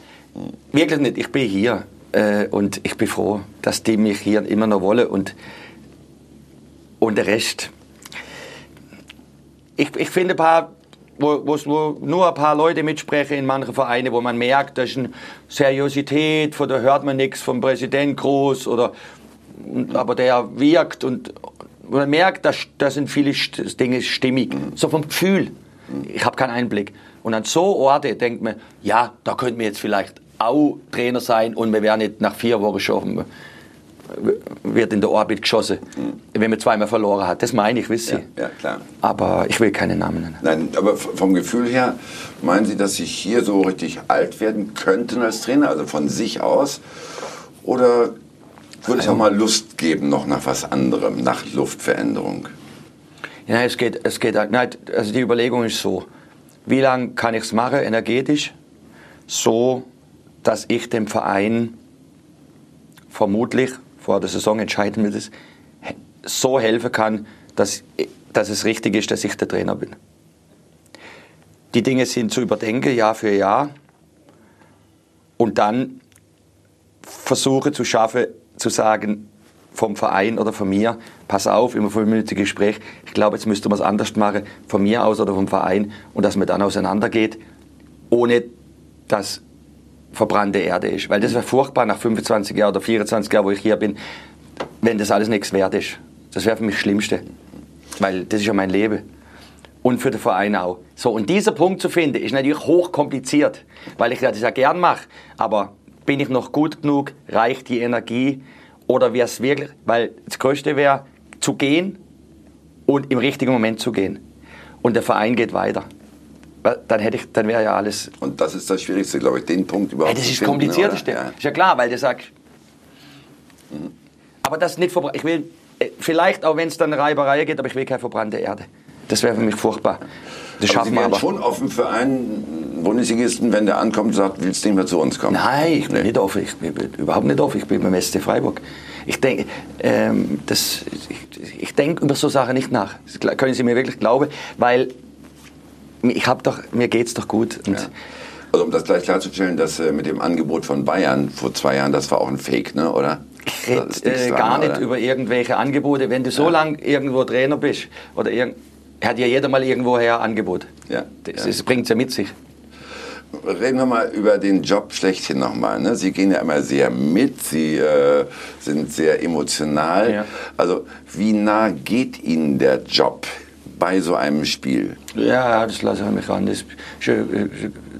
Wirklich nicht. Ich bin hier äh, und ich bin froh, dass die mich hier immer noch wollen und, und der Rest. Ich, ich finde ein paar, wo, wo's nur, nur ein paar Leute mitsprechen in manchen Vereinen, wo man merkt, da ist eine Seriosität, von da hört man nichts vom Präsident groß oder aber der wirkt und man merkt, da, da sind viele St- das Ding ist stimmig. So vom Gefühl. Ich habe keinen Einblick. Und an so Orte denkt man, ja, da könnten wir jetzt vielleicht auch Trainer sein und wir wären nicht nach vier Wochen schon wird in der Orbit geschossen, wenn man zweimal verloren hat. Das meine ich, wissen Sie. Ja, ja, klar. Aber ich will keine Namen nennen. Nein, aber vom Gefühl her, meinen Sie, dass Sie hier so richtig alt werden könnten als Trainer, also von sich aus? Oder würde es auch mal Lust geben, noch nach was anderem, nach Luftveränderung? Ja, es geht, es geht, nein, also die Überlegung ist so, wie lange kann ich es machen, energetisch, so, dass ich dem Verein vermutlich, vor der Saison entscheiden wir das, so helfen kann, dass, dass es richtig ist, dass ich der Trainer bin. Die Dinge sind zu überdenken, Jahr für Jahr, und dann versuche zu schaffen, zu sagen, vom Verein oder von mir, pass auf, immer fünfminütige Gespräch, ich glaube, jetzt müsste man es anders machen, von mir aus oder vom Verein, und dass man dann auseinandergeht, ohne dass verbrannte Erde ist. Weil das wäre furchtbar nach 25 Jahren oder 24 Jahren, wo ich hier bin, wenn das alles nichts wert ist. Das wäre für mich das Schlimmste. Weil das ist ja mein Leben. Und für den Verein auch. So, und dieser Punkt zu finden, ist natürlich hochkompliziert, weil ich das ja gern mache. Aber bin ich noch gut genug? Reicht die Energie? Oder wäre es wirklich, weil das Größte wäre, zu gehen und im richtigen Moment zu gehen. Und der Verein geht weiter. Dann, hätte ich, dann wäre ja alles Und das ist das Schwierigste, glaube ich, den Punkt ja, überhaupt das zu ist das Ja. Ist ja klar, weil du sagst. Aber das nicht verbrannt. Ich will, äh, vielleicht auch wenn es dann Reiberei geht, aber ich will keine verbrannte Erde. Das wäre für mich furchtbar. Das Aber schaffen Sie wir aber. schon offen für einen Bundesligisten, wenn der ankommt und sagt, willst du nicht mehr zu uns kommen? Nein, ich bin nicht offen. Ich bin überhaupt nicht offen. Ich bin beim SC Freiburg. Ich denke, ähm, das, ich, ich denke über so Sachen nicht nach. Das können Sie mir wirklich glauben, weil ich hab doch, mir geht's doch gut. Und Ja. Also um das gleich klarzustellen, dass äh, mit dem Angebot von Bayern vor zwei Jahren, das war auch ein Fake, ne, oder? Ich rede äh, dran, gar nicht oder? über irgendwelche Angebote. Wenn du so lang irgendwo Trainer bist, oder irgend, hat ja jeder mal irgendwoher Angebot. Ja, Das, ja. das bringt ja mit sich. Reden wir mal über den Job schlechthin nochmal. Ne? Sie gehen ja immer sehr mit, Sie äh, sind sehr emotional. Ja. Also wie nah geht Ihnen der Job bei so einem Spiel? Ja, das lasse ich mich an. Das, ist, äh,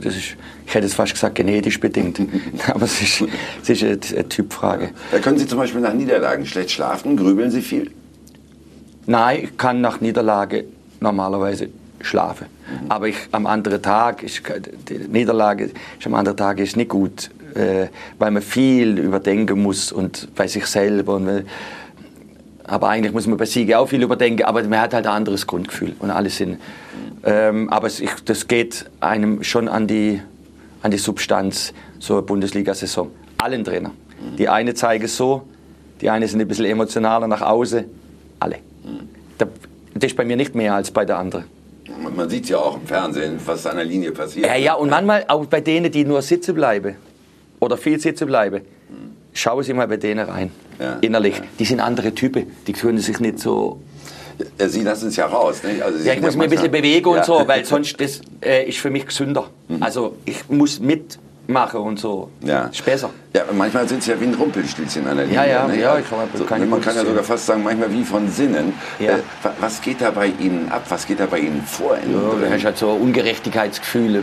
das ist, ich hätte jetzt fast gesagt, genetisch bedingt. Aber es ist, es ist eine, eine Typfrage. Da können Sie zum Beispiel nach Niederlagen schlecht schlafen, grübeln Sie viel? Nein, ich kann nach Niederlage normalerweise schlafen. Aber ich, am anderen Tag, ist, die Niederlage ist am anderen Tag ist nicht gut, äh, weil man viel überdenken muss und bei sich selber. Und, weil- aber eigentlich muss man bei Siegen auch viel überdenken, aber man hat halt ein anderes Grundgefühl und alles sind. Ähm, aber es, ich, das geht einem schon an die, an die Substanz, so eine Bundesliga-Saison. Allen Trainer. Die eine zeigen es so, die eine sind ein bisschen emotionaler nach außen, alle. Da- Das ist bei mir nicht mehr als bei der anderen. Man- Man sieht ja auch im Fernsehen, was an der Linie passiert. Ja, ja, und manchmal auch bei denen, die nur sitzen bleiben oder viel sitzen bleiben. Schauen Sie mal bei denen rein. Ja, innerlich. ja. Die sind andere Typen. Die können sich nicht so. Äh, Sie lassen es ja raus. Nicht? Also Ja, ich muss mich ein bisschen bewegen und Ja. so, weil sonst das äh, ist für mich gesünder. Also ich muss mitmachen und so. Ja. Ist besser. Ja, manchmal sind sie ja wie ein Rumpelstilzchen an der Linie. ja, ne? ja, ich kann- so, kann Man kann ja sogar fast sagen, manchmal wie von Sinnen. Ja. Äh, wa- was geht da bei Ihnen ab? Was geht da bei Ihnen vor? Ja, du hast halt so Ungerechtigkeitsgefühle,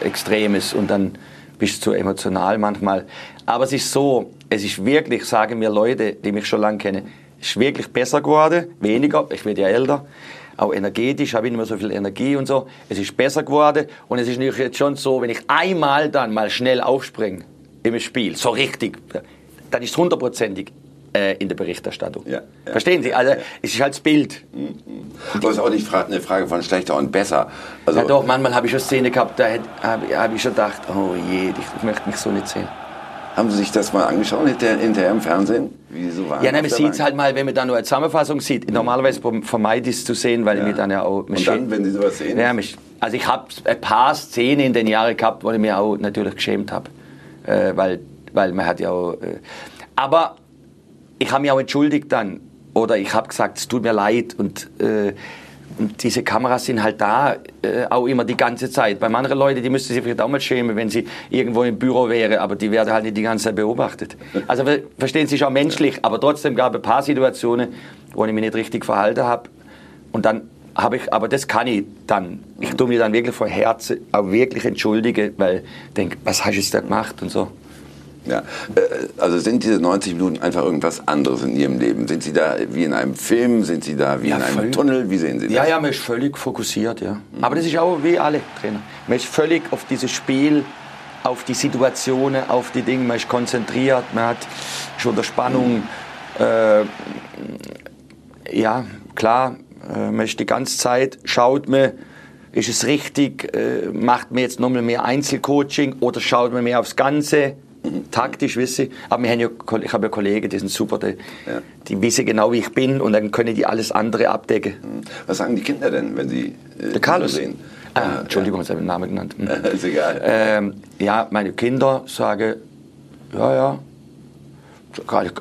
äh, extremes und dann bist du zu emotional manchmal. Aber es ist so, es ist wirklich, sagen mir Leute, die mich schon lange kennen, es ist wirklich besser geworden, weniger, ich werde ja älter, auch energetisch, habe ich nicht mehr so viel Energie und so. Es ist besser geworden und es ist natürlich jetzt schon so, wenn ich einmal dann mal schnell aufspringe im Spiel, so richtig, dann ist es hundertprozentig äh, in der Berichterstattung. Ja, ja. Verstehen Sie? Also es ist halt das Bild. Aber es ist auch nicht eine Frage von schlechter und besser. Also, Ja doch, manchmal habe ich schon Szene gehabt, da habe hab ich schon gedacht, oh je, ich, ich möchte mich so nicht sehen. Haben Sie sich das mal angeschaut hinterher, hinterher im Fernsehen? Wie so waren? Ja, nein, man sieht es halt mal, wenn man dann nur eine Zusammenfassung sieht. Normalerweise vermeide ich es zu sehen, weil ich mich dann ja auch... Und dann, wenn Sie sowas sehen? Ja, mich, also ich habe ein paar Szenen in den Jahren gehabt, wo ich mich auch natürlich geschämt habe. Äh, weil, weil man hat ja auch... Äh, aber ich habe mich auch entschuldigt dann. Oder ich habe gesagt, es tut mir leid. Und, äh, diese Kameras sind halt da, äh, auch immer die ganze Zeit. Bei anderen Leuten, die müssten sich vielleicht auch mal schämen, wenn sie irgendwo im Büro wäre, aber die werden halt nicht die ganze Zeit beobachtet. Also ver- verstehen Sie, ist auch menschlich, aber trotzdem gab es ein paar Situationen, wo ich mich nicht richtig verhalten habe. Und dann habe ich, aber das kann ich dann. Ich tue mir dann wirklich von Herzen auch wirklich entschuldigen, weil ich denke, was hast du jetzt da gemacht und so. Ja. Äh, Also sind diese 90 Minuten einfach irgendwas anderes in Ihrem Leben? Sind Sie da wie in einem Film? Sind Sie da wie Ja, in einem voll. Tunnel? Wie sehen Sie das? Ja, ja, man ist völlig fokussiert, ja. Aber das ist auch wie alle Trainer. Man ist völlig auf dieses Spiel, auf die Situationen, auf die Dinge, man ist konzentriert, man hat schon der Spannung. Äh, ja, klar, äh, man ist die ganze Zeit, schaut man, ist es richtig, äh, macht man jetzt nochmal mehr Einzelcoaching oder schaut man mehr aufs Ganze? Taktisch wisse ich. Aber wir haben ja, ich habe ja Kollegen, die sind super, die, Ja. die wissen genau, wie ich bin und dann können die alles andere abdecken. Was sagen die Kinder denn, wenn sie äh, Der Carlos. sehen? Ah, Entschuldigung, jetzt habe ich den Namen genannt. Hm. Ja. Ist egal. Ähm, ja, meine Kinder sagen, ja, ja,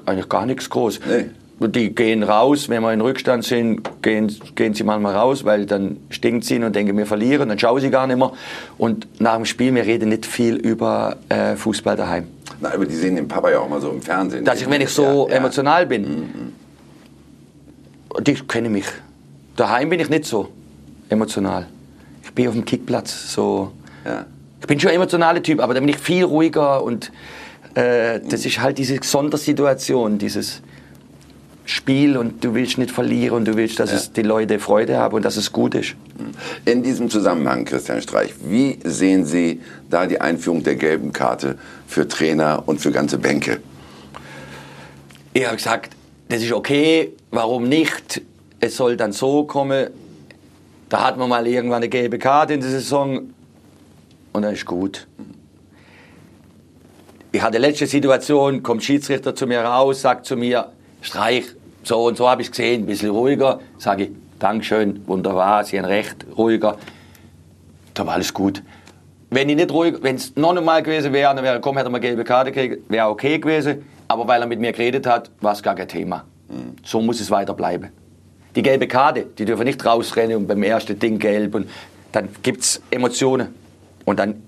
eigentlich gar nichts groß. Nee. Die gehen raus, wenn wir in Rückstand sind, gehen, gehen sie manchmal raus, weil dann stinkt sie und denken, wir verlieren, dann schauen sie gar nicht mehr. Und nach dem Spiel, wir reden nicht viel über äh, Fußball daheim. Na, aber die sehen den Papa ja auch mal so im Fernsehen. Dass ich, wenn ich so Ja, ja. emotional bin, die kennen mich. Daheim bin ich nicht so emotional. Ich bin auf dem Kickplatz so. Ja. Ich bin schon ein emotionaler Typ, aber da bin ich viel ruhiger und äh, das ist halt diese Sondersituation, dieses Spiel und du willst nicht verlieren und du willst, dass Ja. es die Leute Freude haben und dass es gut ist. In diesem Zusammenhang, Christian Streich, wie sehen Sie da die Einführung der gelben Karte für Trainer und für ganze Bänke? Ich habe gesagt, das ist okay, warum nicht? Es soll dann so kommen. Da hat man mal irgendwann eine gelbe Karte in der Saison und dann ist gut. Ich hatte letzte Situation, kommt Schiedsrichter zu mir raus, sagt zu mir, Streich, so und so habe ich es gesehen, ein bisschen ruhiger. Sage ich, Dankeschön, wunderbar, Sie haben recht, ruhiger. Da war alles gut. Wenn ich nicht ruhig, wenn es noch einmal gewesen wäre, dann wäre, komm, hätte er mal gelbe Karte gekriegt, wäre okay gewesen. Aber weil er mit mir geredet hat, war es gar kein Thema. So muss es weiter bleiben. Die gelbe Karte, die dürfen nicht rausrennen und beim ersten Ding gelb. Und dann gibt es Emotionen. Und dann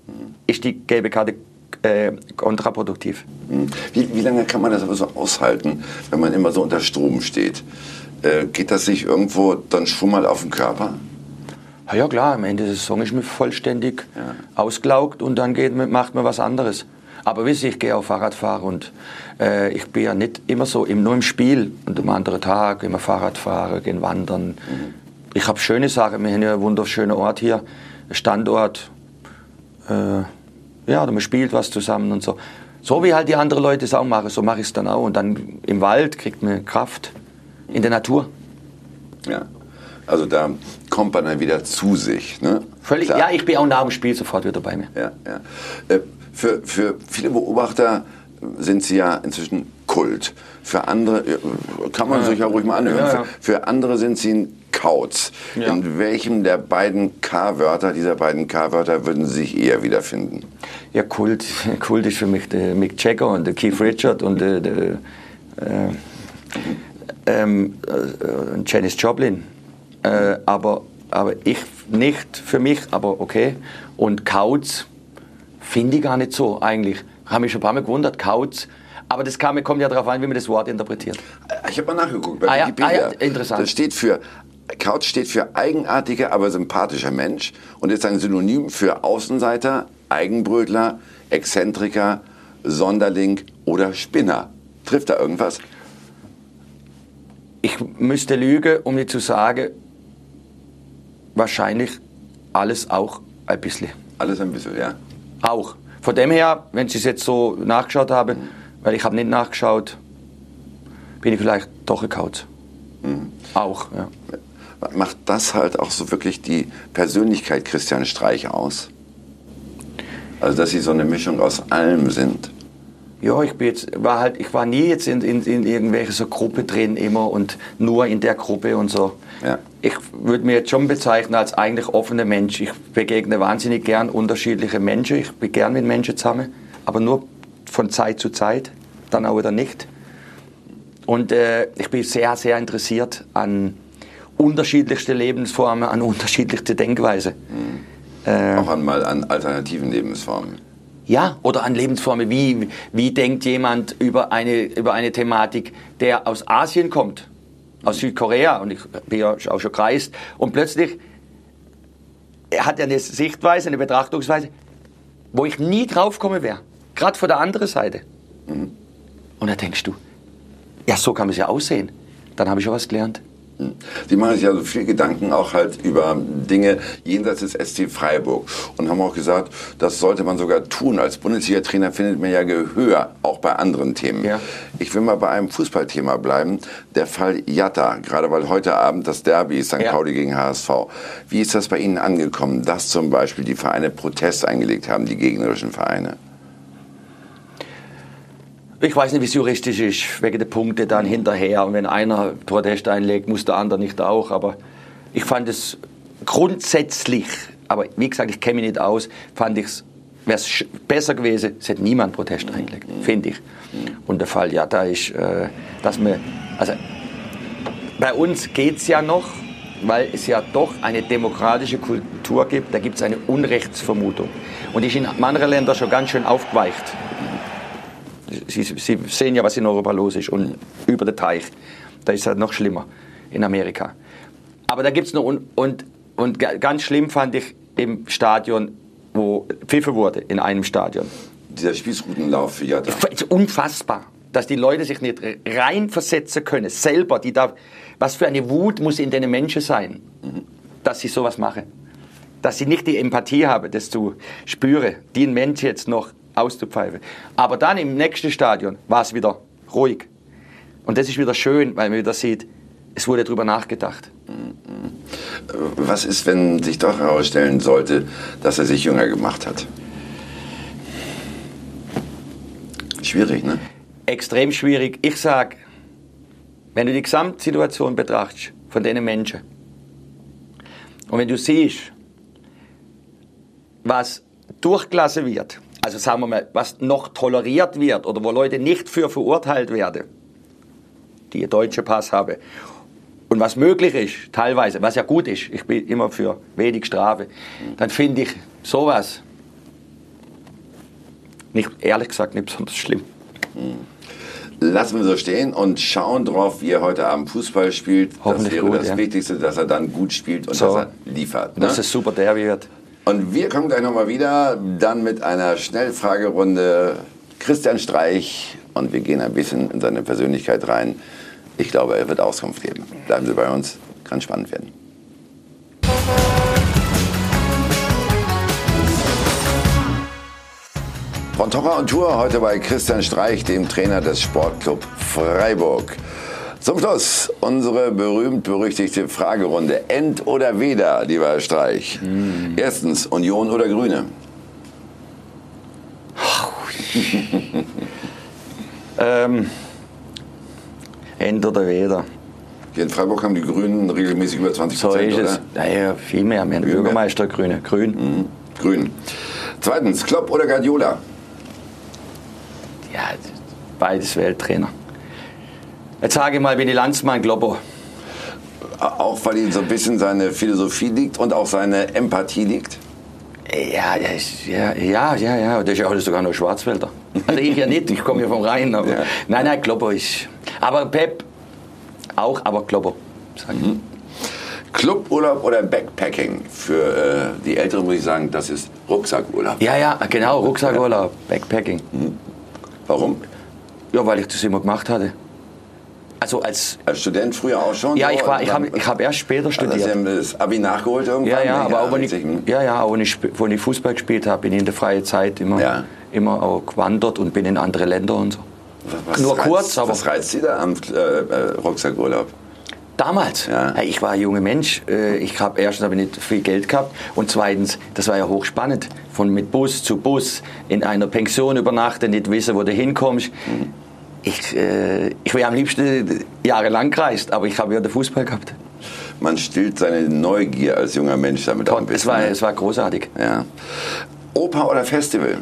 ist die gelbe Karte äh, kontraproduktiv. Hm. Wie, wie lange kann man das aber so aushalten, wenn man immer so unter Strom steht? Äh, geht das sich irgendwo dann schon mal auf den Körper? Ja, ja klar, am Ende der Saison ist man vollständig Ja. ausgelaugt und dann geht man, macht man was anderes. Aber wisst ihr, ich gehe auch Fahrrad fahren und äh, ich bin ja nicht immer so, im, nur im Spiel und am anderen Tag immer Fahrrad fahren, gehen wandern. Ich habe schöne Sachen, wir haben ja einen wunderschönen Ort hier, Standort. Äh, ja, man spielt was zusammen und so. So wie halt die anderen Leute es auch machen, so mache ich es dann auch. Und dann im Wald kriegt man Kraft, in der Natur. Ja. Also da kommt man dann wieder zu sich. Ne? Völlig, Klar. ja, ich bin auch nach dem Spiel sofort wieder bei mir. Ja, ja. Äh, Für, für viele Beobachter sind sie ja inzwischen Kult. Für andere, äh, kann man sich ja ruhig mal anhören, Ja, ja. Für, für andere sind sie ein Kauz. Ja. In welchem der beiden K-Wörter, dieser beiden K-Wörter, würden Sie sich eher wiederfinden? Ja, Kult, Kult ist für mich der Mick Jagger und der Keith Richard und der, der äh, ähm, äh, Janis Joplin. Äh, aber, aber ich nicht für mich, aber okay. Und Kauz finde ich gar nicht so eigentlich. Habe mich schon ein paar Mal gewundert, Kauz. Aber das kam, kommt ja darauf an, wie man das Wort interpretiert. Ich habe mal nachgeguckt bei Ah ja, Wikipedia. ah ja, interessant. Das steht für Couch steht für eigenartiger, aber sympathischer Mensch und ist ein Synonym für Außenseiter, Eigenbrötler, Exzentriker, Sonderling oder Spinner. Trifft da irgendwas? Ich müsste lügen, um dir zu sagen, wahrscheinlich alles auch ein bisschen. Alles ein bisschen, ja. Auch. Von dem her, wenn Sie es jetzt so nachgeschaut haben, weil ich habe nicht nachgeschaut, bin ich vielleicht doch gekaut. Auch, ja. Macht das halt auch so wirklich die Persönlichkeit Christian Streich aus? Also, dass Sie so eine Mischung aus allem sind. Ja, ich bin jetzt, war halt, ich war nie jetzt in, in, in irgendwelche so Gruppe drin immer und nur in der Gruppe und so. Ja. Ich würde mir jetzt schon bezeichnen als eigentlich offener Mensch. Ich begegne wahnsinnig gern unterschiedliche Menschen. Ich bin gern mit Menschen zusammen, aber nur von Zeit zu Zeit, dann auch wieder nicht. Und äh, ich bin sehr, sehr interessiert an unterschiedlichste Lebensformen, an unterschiedlichste Denkweise. Auch einmal an alternativen Lebensformen. Ja, oder an Lebensformen. Wie, wie denkt jemand über eine, über eine Thematik, der aus Asien kommt, aus Südkorea, und ich bin ja auch schon gereist, und plötzlich hat er eine Sichtweise, eine Betrachtungsweise, wo ich nie drauf kommen wäre. Gerade von der anderen Seite. Und da denkst du, ja, so kann man es ja aussehen. Dann habe ich schon was gelernt. Sie machen sich ja so viel Gedanken auch halt über Dinge jenseits des SC Freiburg und haben auch gesagt, das sollte man sogar tun. Als Bundesliga-Trainer findet man ja Gehör, auch bei anderen Themen. Ja. Ich will mal bei einem Fußballthema bleiben. Der Fall Jatta, gerade weil heute Abend das Derby ist, St. Ja. Pauli gegen HSV. Wie ist das bei Ihnen angekommen, dass zum Beispiel die Vereine Protest eingelegt haben, die gegnerischen Vereine? Ich weiß nicht, wie es juristisch ist, wegen der Punkte dann hinterher. Und wenn einer Protest einlegt, muss der andere nicht auch. Aber ich fand es grundsätzlich, aber wie gesagt, ich kenne mich nicht aus, fand ich es, wäre es besser gewesen, es hätte niemand Protest eingelegt, finde ich. Und der Fall, ja, da ist, äh, dass man, also bei uns geht es ja noch, weil es ja doch eine demokratische Kultur gibt, da gibt es eine Unrechtsvermutung. Und die ist in manchen Ländern schon ganz schön aufgeweicht. Sie, Sie sehen ja, was in Europa los ist und über den Teich. Da ist es halt noch schlimmer in Amerika. Aber da gibt es noch, und, und, und ga- ganz schlimm fand ich im Stadion, wo pfiffen wurde, in einem Stadion. Dieser Spießrutenlauf. Es ist unfassbar, dass die Leute sich nicht reinversetzen können, selber. Die da, was für eine Wut muss in den Menschen sein, dass sie sowas machen. Dass sie nicht die Empathie haben, das zu spüren, den Mensch jetzt noch auszupfeifen. Aber dann im nächsten Stadion war es wieder ruhig. Und das ist wieder schön, weil man wieder sieht, es wurde darüber nachgedacht. Was ist, wenn sich doch herausstellen sollte, dass er sich jünger gemacht hat? Schwierig, ne? extrem schwierig. Ich sage, wenn du die Gesamtsituation betrachtest von den Menschen und wenn du siehst, was durchgelassen wird, also sagen wir mal, was noch toleriert wird oder wo Leute nicht für verurteilt werden, die einen deutschen Pass haben, und was möglich ist, teilweise, was ja gut ist, ich bin immer für wenig Strafe, dann finde ich sowas nicht, ehrlich gesagt nicht besonders schlimm. Lassen wir so stehen und schauen drauf, wie er heute Abend Fußball spielt. Das wäre gut, das ja. Wichtigste, dass er dann gut spielt und So. dass er liefert. Ne? Dass es super Derby wird. Und wir kommen gleich nochmal wieder, dann mit einer Schnellfragerunde. Christian Streich und wir gehen ein bisschen in seine Persönlichkeit rein. Ich glaube, er wird Auskunft geben. Bleiben Sie bei uns, kann spannend werden. Von Torra und Tour heute bei Christian Streich, dem Trainer des Sportclub Freiburg. Zum Schluss unsere berühmt-berüchtigte Fragerunde. End oder Weder, lieber Herr Streich? Erstens, Union oder Grüne? Ähm, End oder Weder. Hier in Freiburg haben die Grünen regelmäßig über 20 So Prozent, ist oder? es. Naja, viel mehr. Wir haben Viel mehr. Bürgermeister, Grüne. Grün. Mhm. Grün. Zweitens, Klopp oder Guardiola? Ja, beides Welttrainer. Jetzt sage ich mal, bin ich Landsmann Globo. Auch weil ihm so ein bisschen seine Philosophie liegt und auch seine Empathie liegt? Ja, ja, ist- ja, ja, ja, ja. Das ist ja auch sogar noch Schwarzwälder. Also ich ja nicht, ich komme ja vom Rhein. Aber Ja. Nein, nein, Globo ist. Aber Pep auch, aber. Sag ich. Cluburlaub oder Backpacking? Für äh, die Älteren muss ich sagen, das ist Rucksackurlaub. Ja, ja, genau, Rucksackurlaub, Backpacking. Warum? Ja, weil ich das immer gemacht hatte. Also als. Als Student früher auch schon? Ja, so? ich, war, ich habe ich hab erst später Also Sie studiert. haben das Abi nachgeholt irgendwann? Ja, ja, aber auch wenn ich, ja, ja, auch wenn ich, wenn ich Fußball gespielt habe, bin ich in der freien Zeit immer, Ja. immer auch gewandert und bin in andere Länder und so. Was Nur reizt, kurz, aber- Was reizt Sie da am äh, äh, Rucksackurlaub? Damals, Ja. ja. ich war ein junger Mensch. äh, Ich habe erstens habe ich nicht viel Geld gehabt und zweitens, das war ja hochspannend, von mit Bus zu Bus in einer Pension übernachten, nicht wissen, wo du hinkommst. Ich, äh, ich wäre am liebsten jahrelang gereist, aber ich habe ja den Fußball gehabt. Man stillt seine Neugier als junger Mensch damit auch ein Es bisschen. war, ne? es war großartig. ja. Oper oder Festival?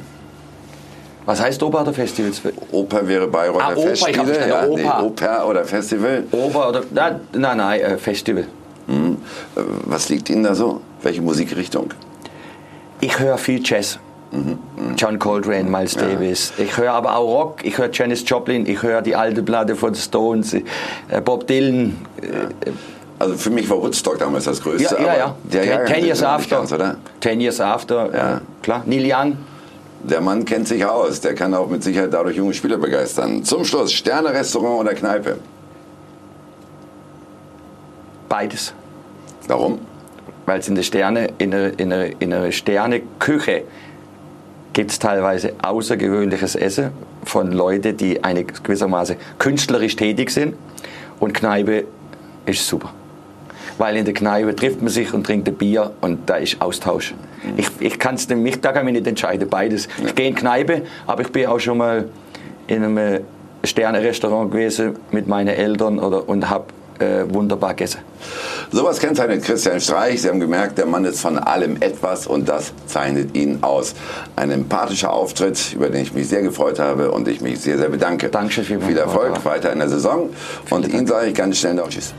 Was heißt Oper oder Festivals? Oper wäre Bayreuther Ah, Oper, ich Festspiele. ja, Oper. Nee, Oper oder Festival. Oper oder. Nein, nein, nein Festival. Hm. Äh, Was liegt Ihnen da so? Welche Musikrichtung? Ich höre viel Jazz. John Coltrane, Miles Davis. Ich höre aber auch Rock. Ich höre Janis Joplin. Ich höre die alte Platte von Stones. äh, Bob Dylan. äh, Also für mich war Woodstock damals das Größte. Ja, ja, ja. Der Ten, Jahrgang ten Years After. Ganz, oder? Ten Years After. Ja. Klar. Neil Young. Der Mann kennt sich aus. Der kann auch mit Sicherheit dadurch junge Spieler begeistern. Zum Schluss, Sterne, Restaurant oder Kneipe? Beides. Warum? Weil es in der Sterne, in einer, in einer, in einer Sterneküche gibt es teilweise außergewöhnliches Essen von Leuten, die eine gewissermaßen künstlerisch tätig sind. Und Kneipe ist super. Weil in der Kneipe trifft man sich und trinkt ein Bier und da ist Austausch. Ich, ich kann's nicht, da kann mich nicht entscheiden, beides. Ich gehe in Kneipe, aber ich bin auch schon mal in einem Sterne-Restaurant gewesen mit meinen Eltern oder, und habe äh, wunderbar gegessen. Sowas kennzeichnet Christian Streich. Sie haben gemerkt, der Mann ist von allem etwas und das zeichnet ihn aus. Ein empathischer Auftritt, über den ich mich sehr gefreut habe und ich mich sehr, sehr bedanke. Dankeschön. Viel Erfolg weiter in der Saison und Ihnen sage ich ganz schnell noch Tschüss.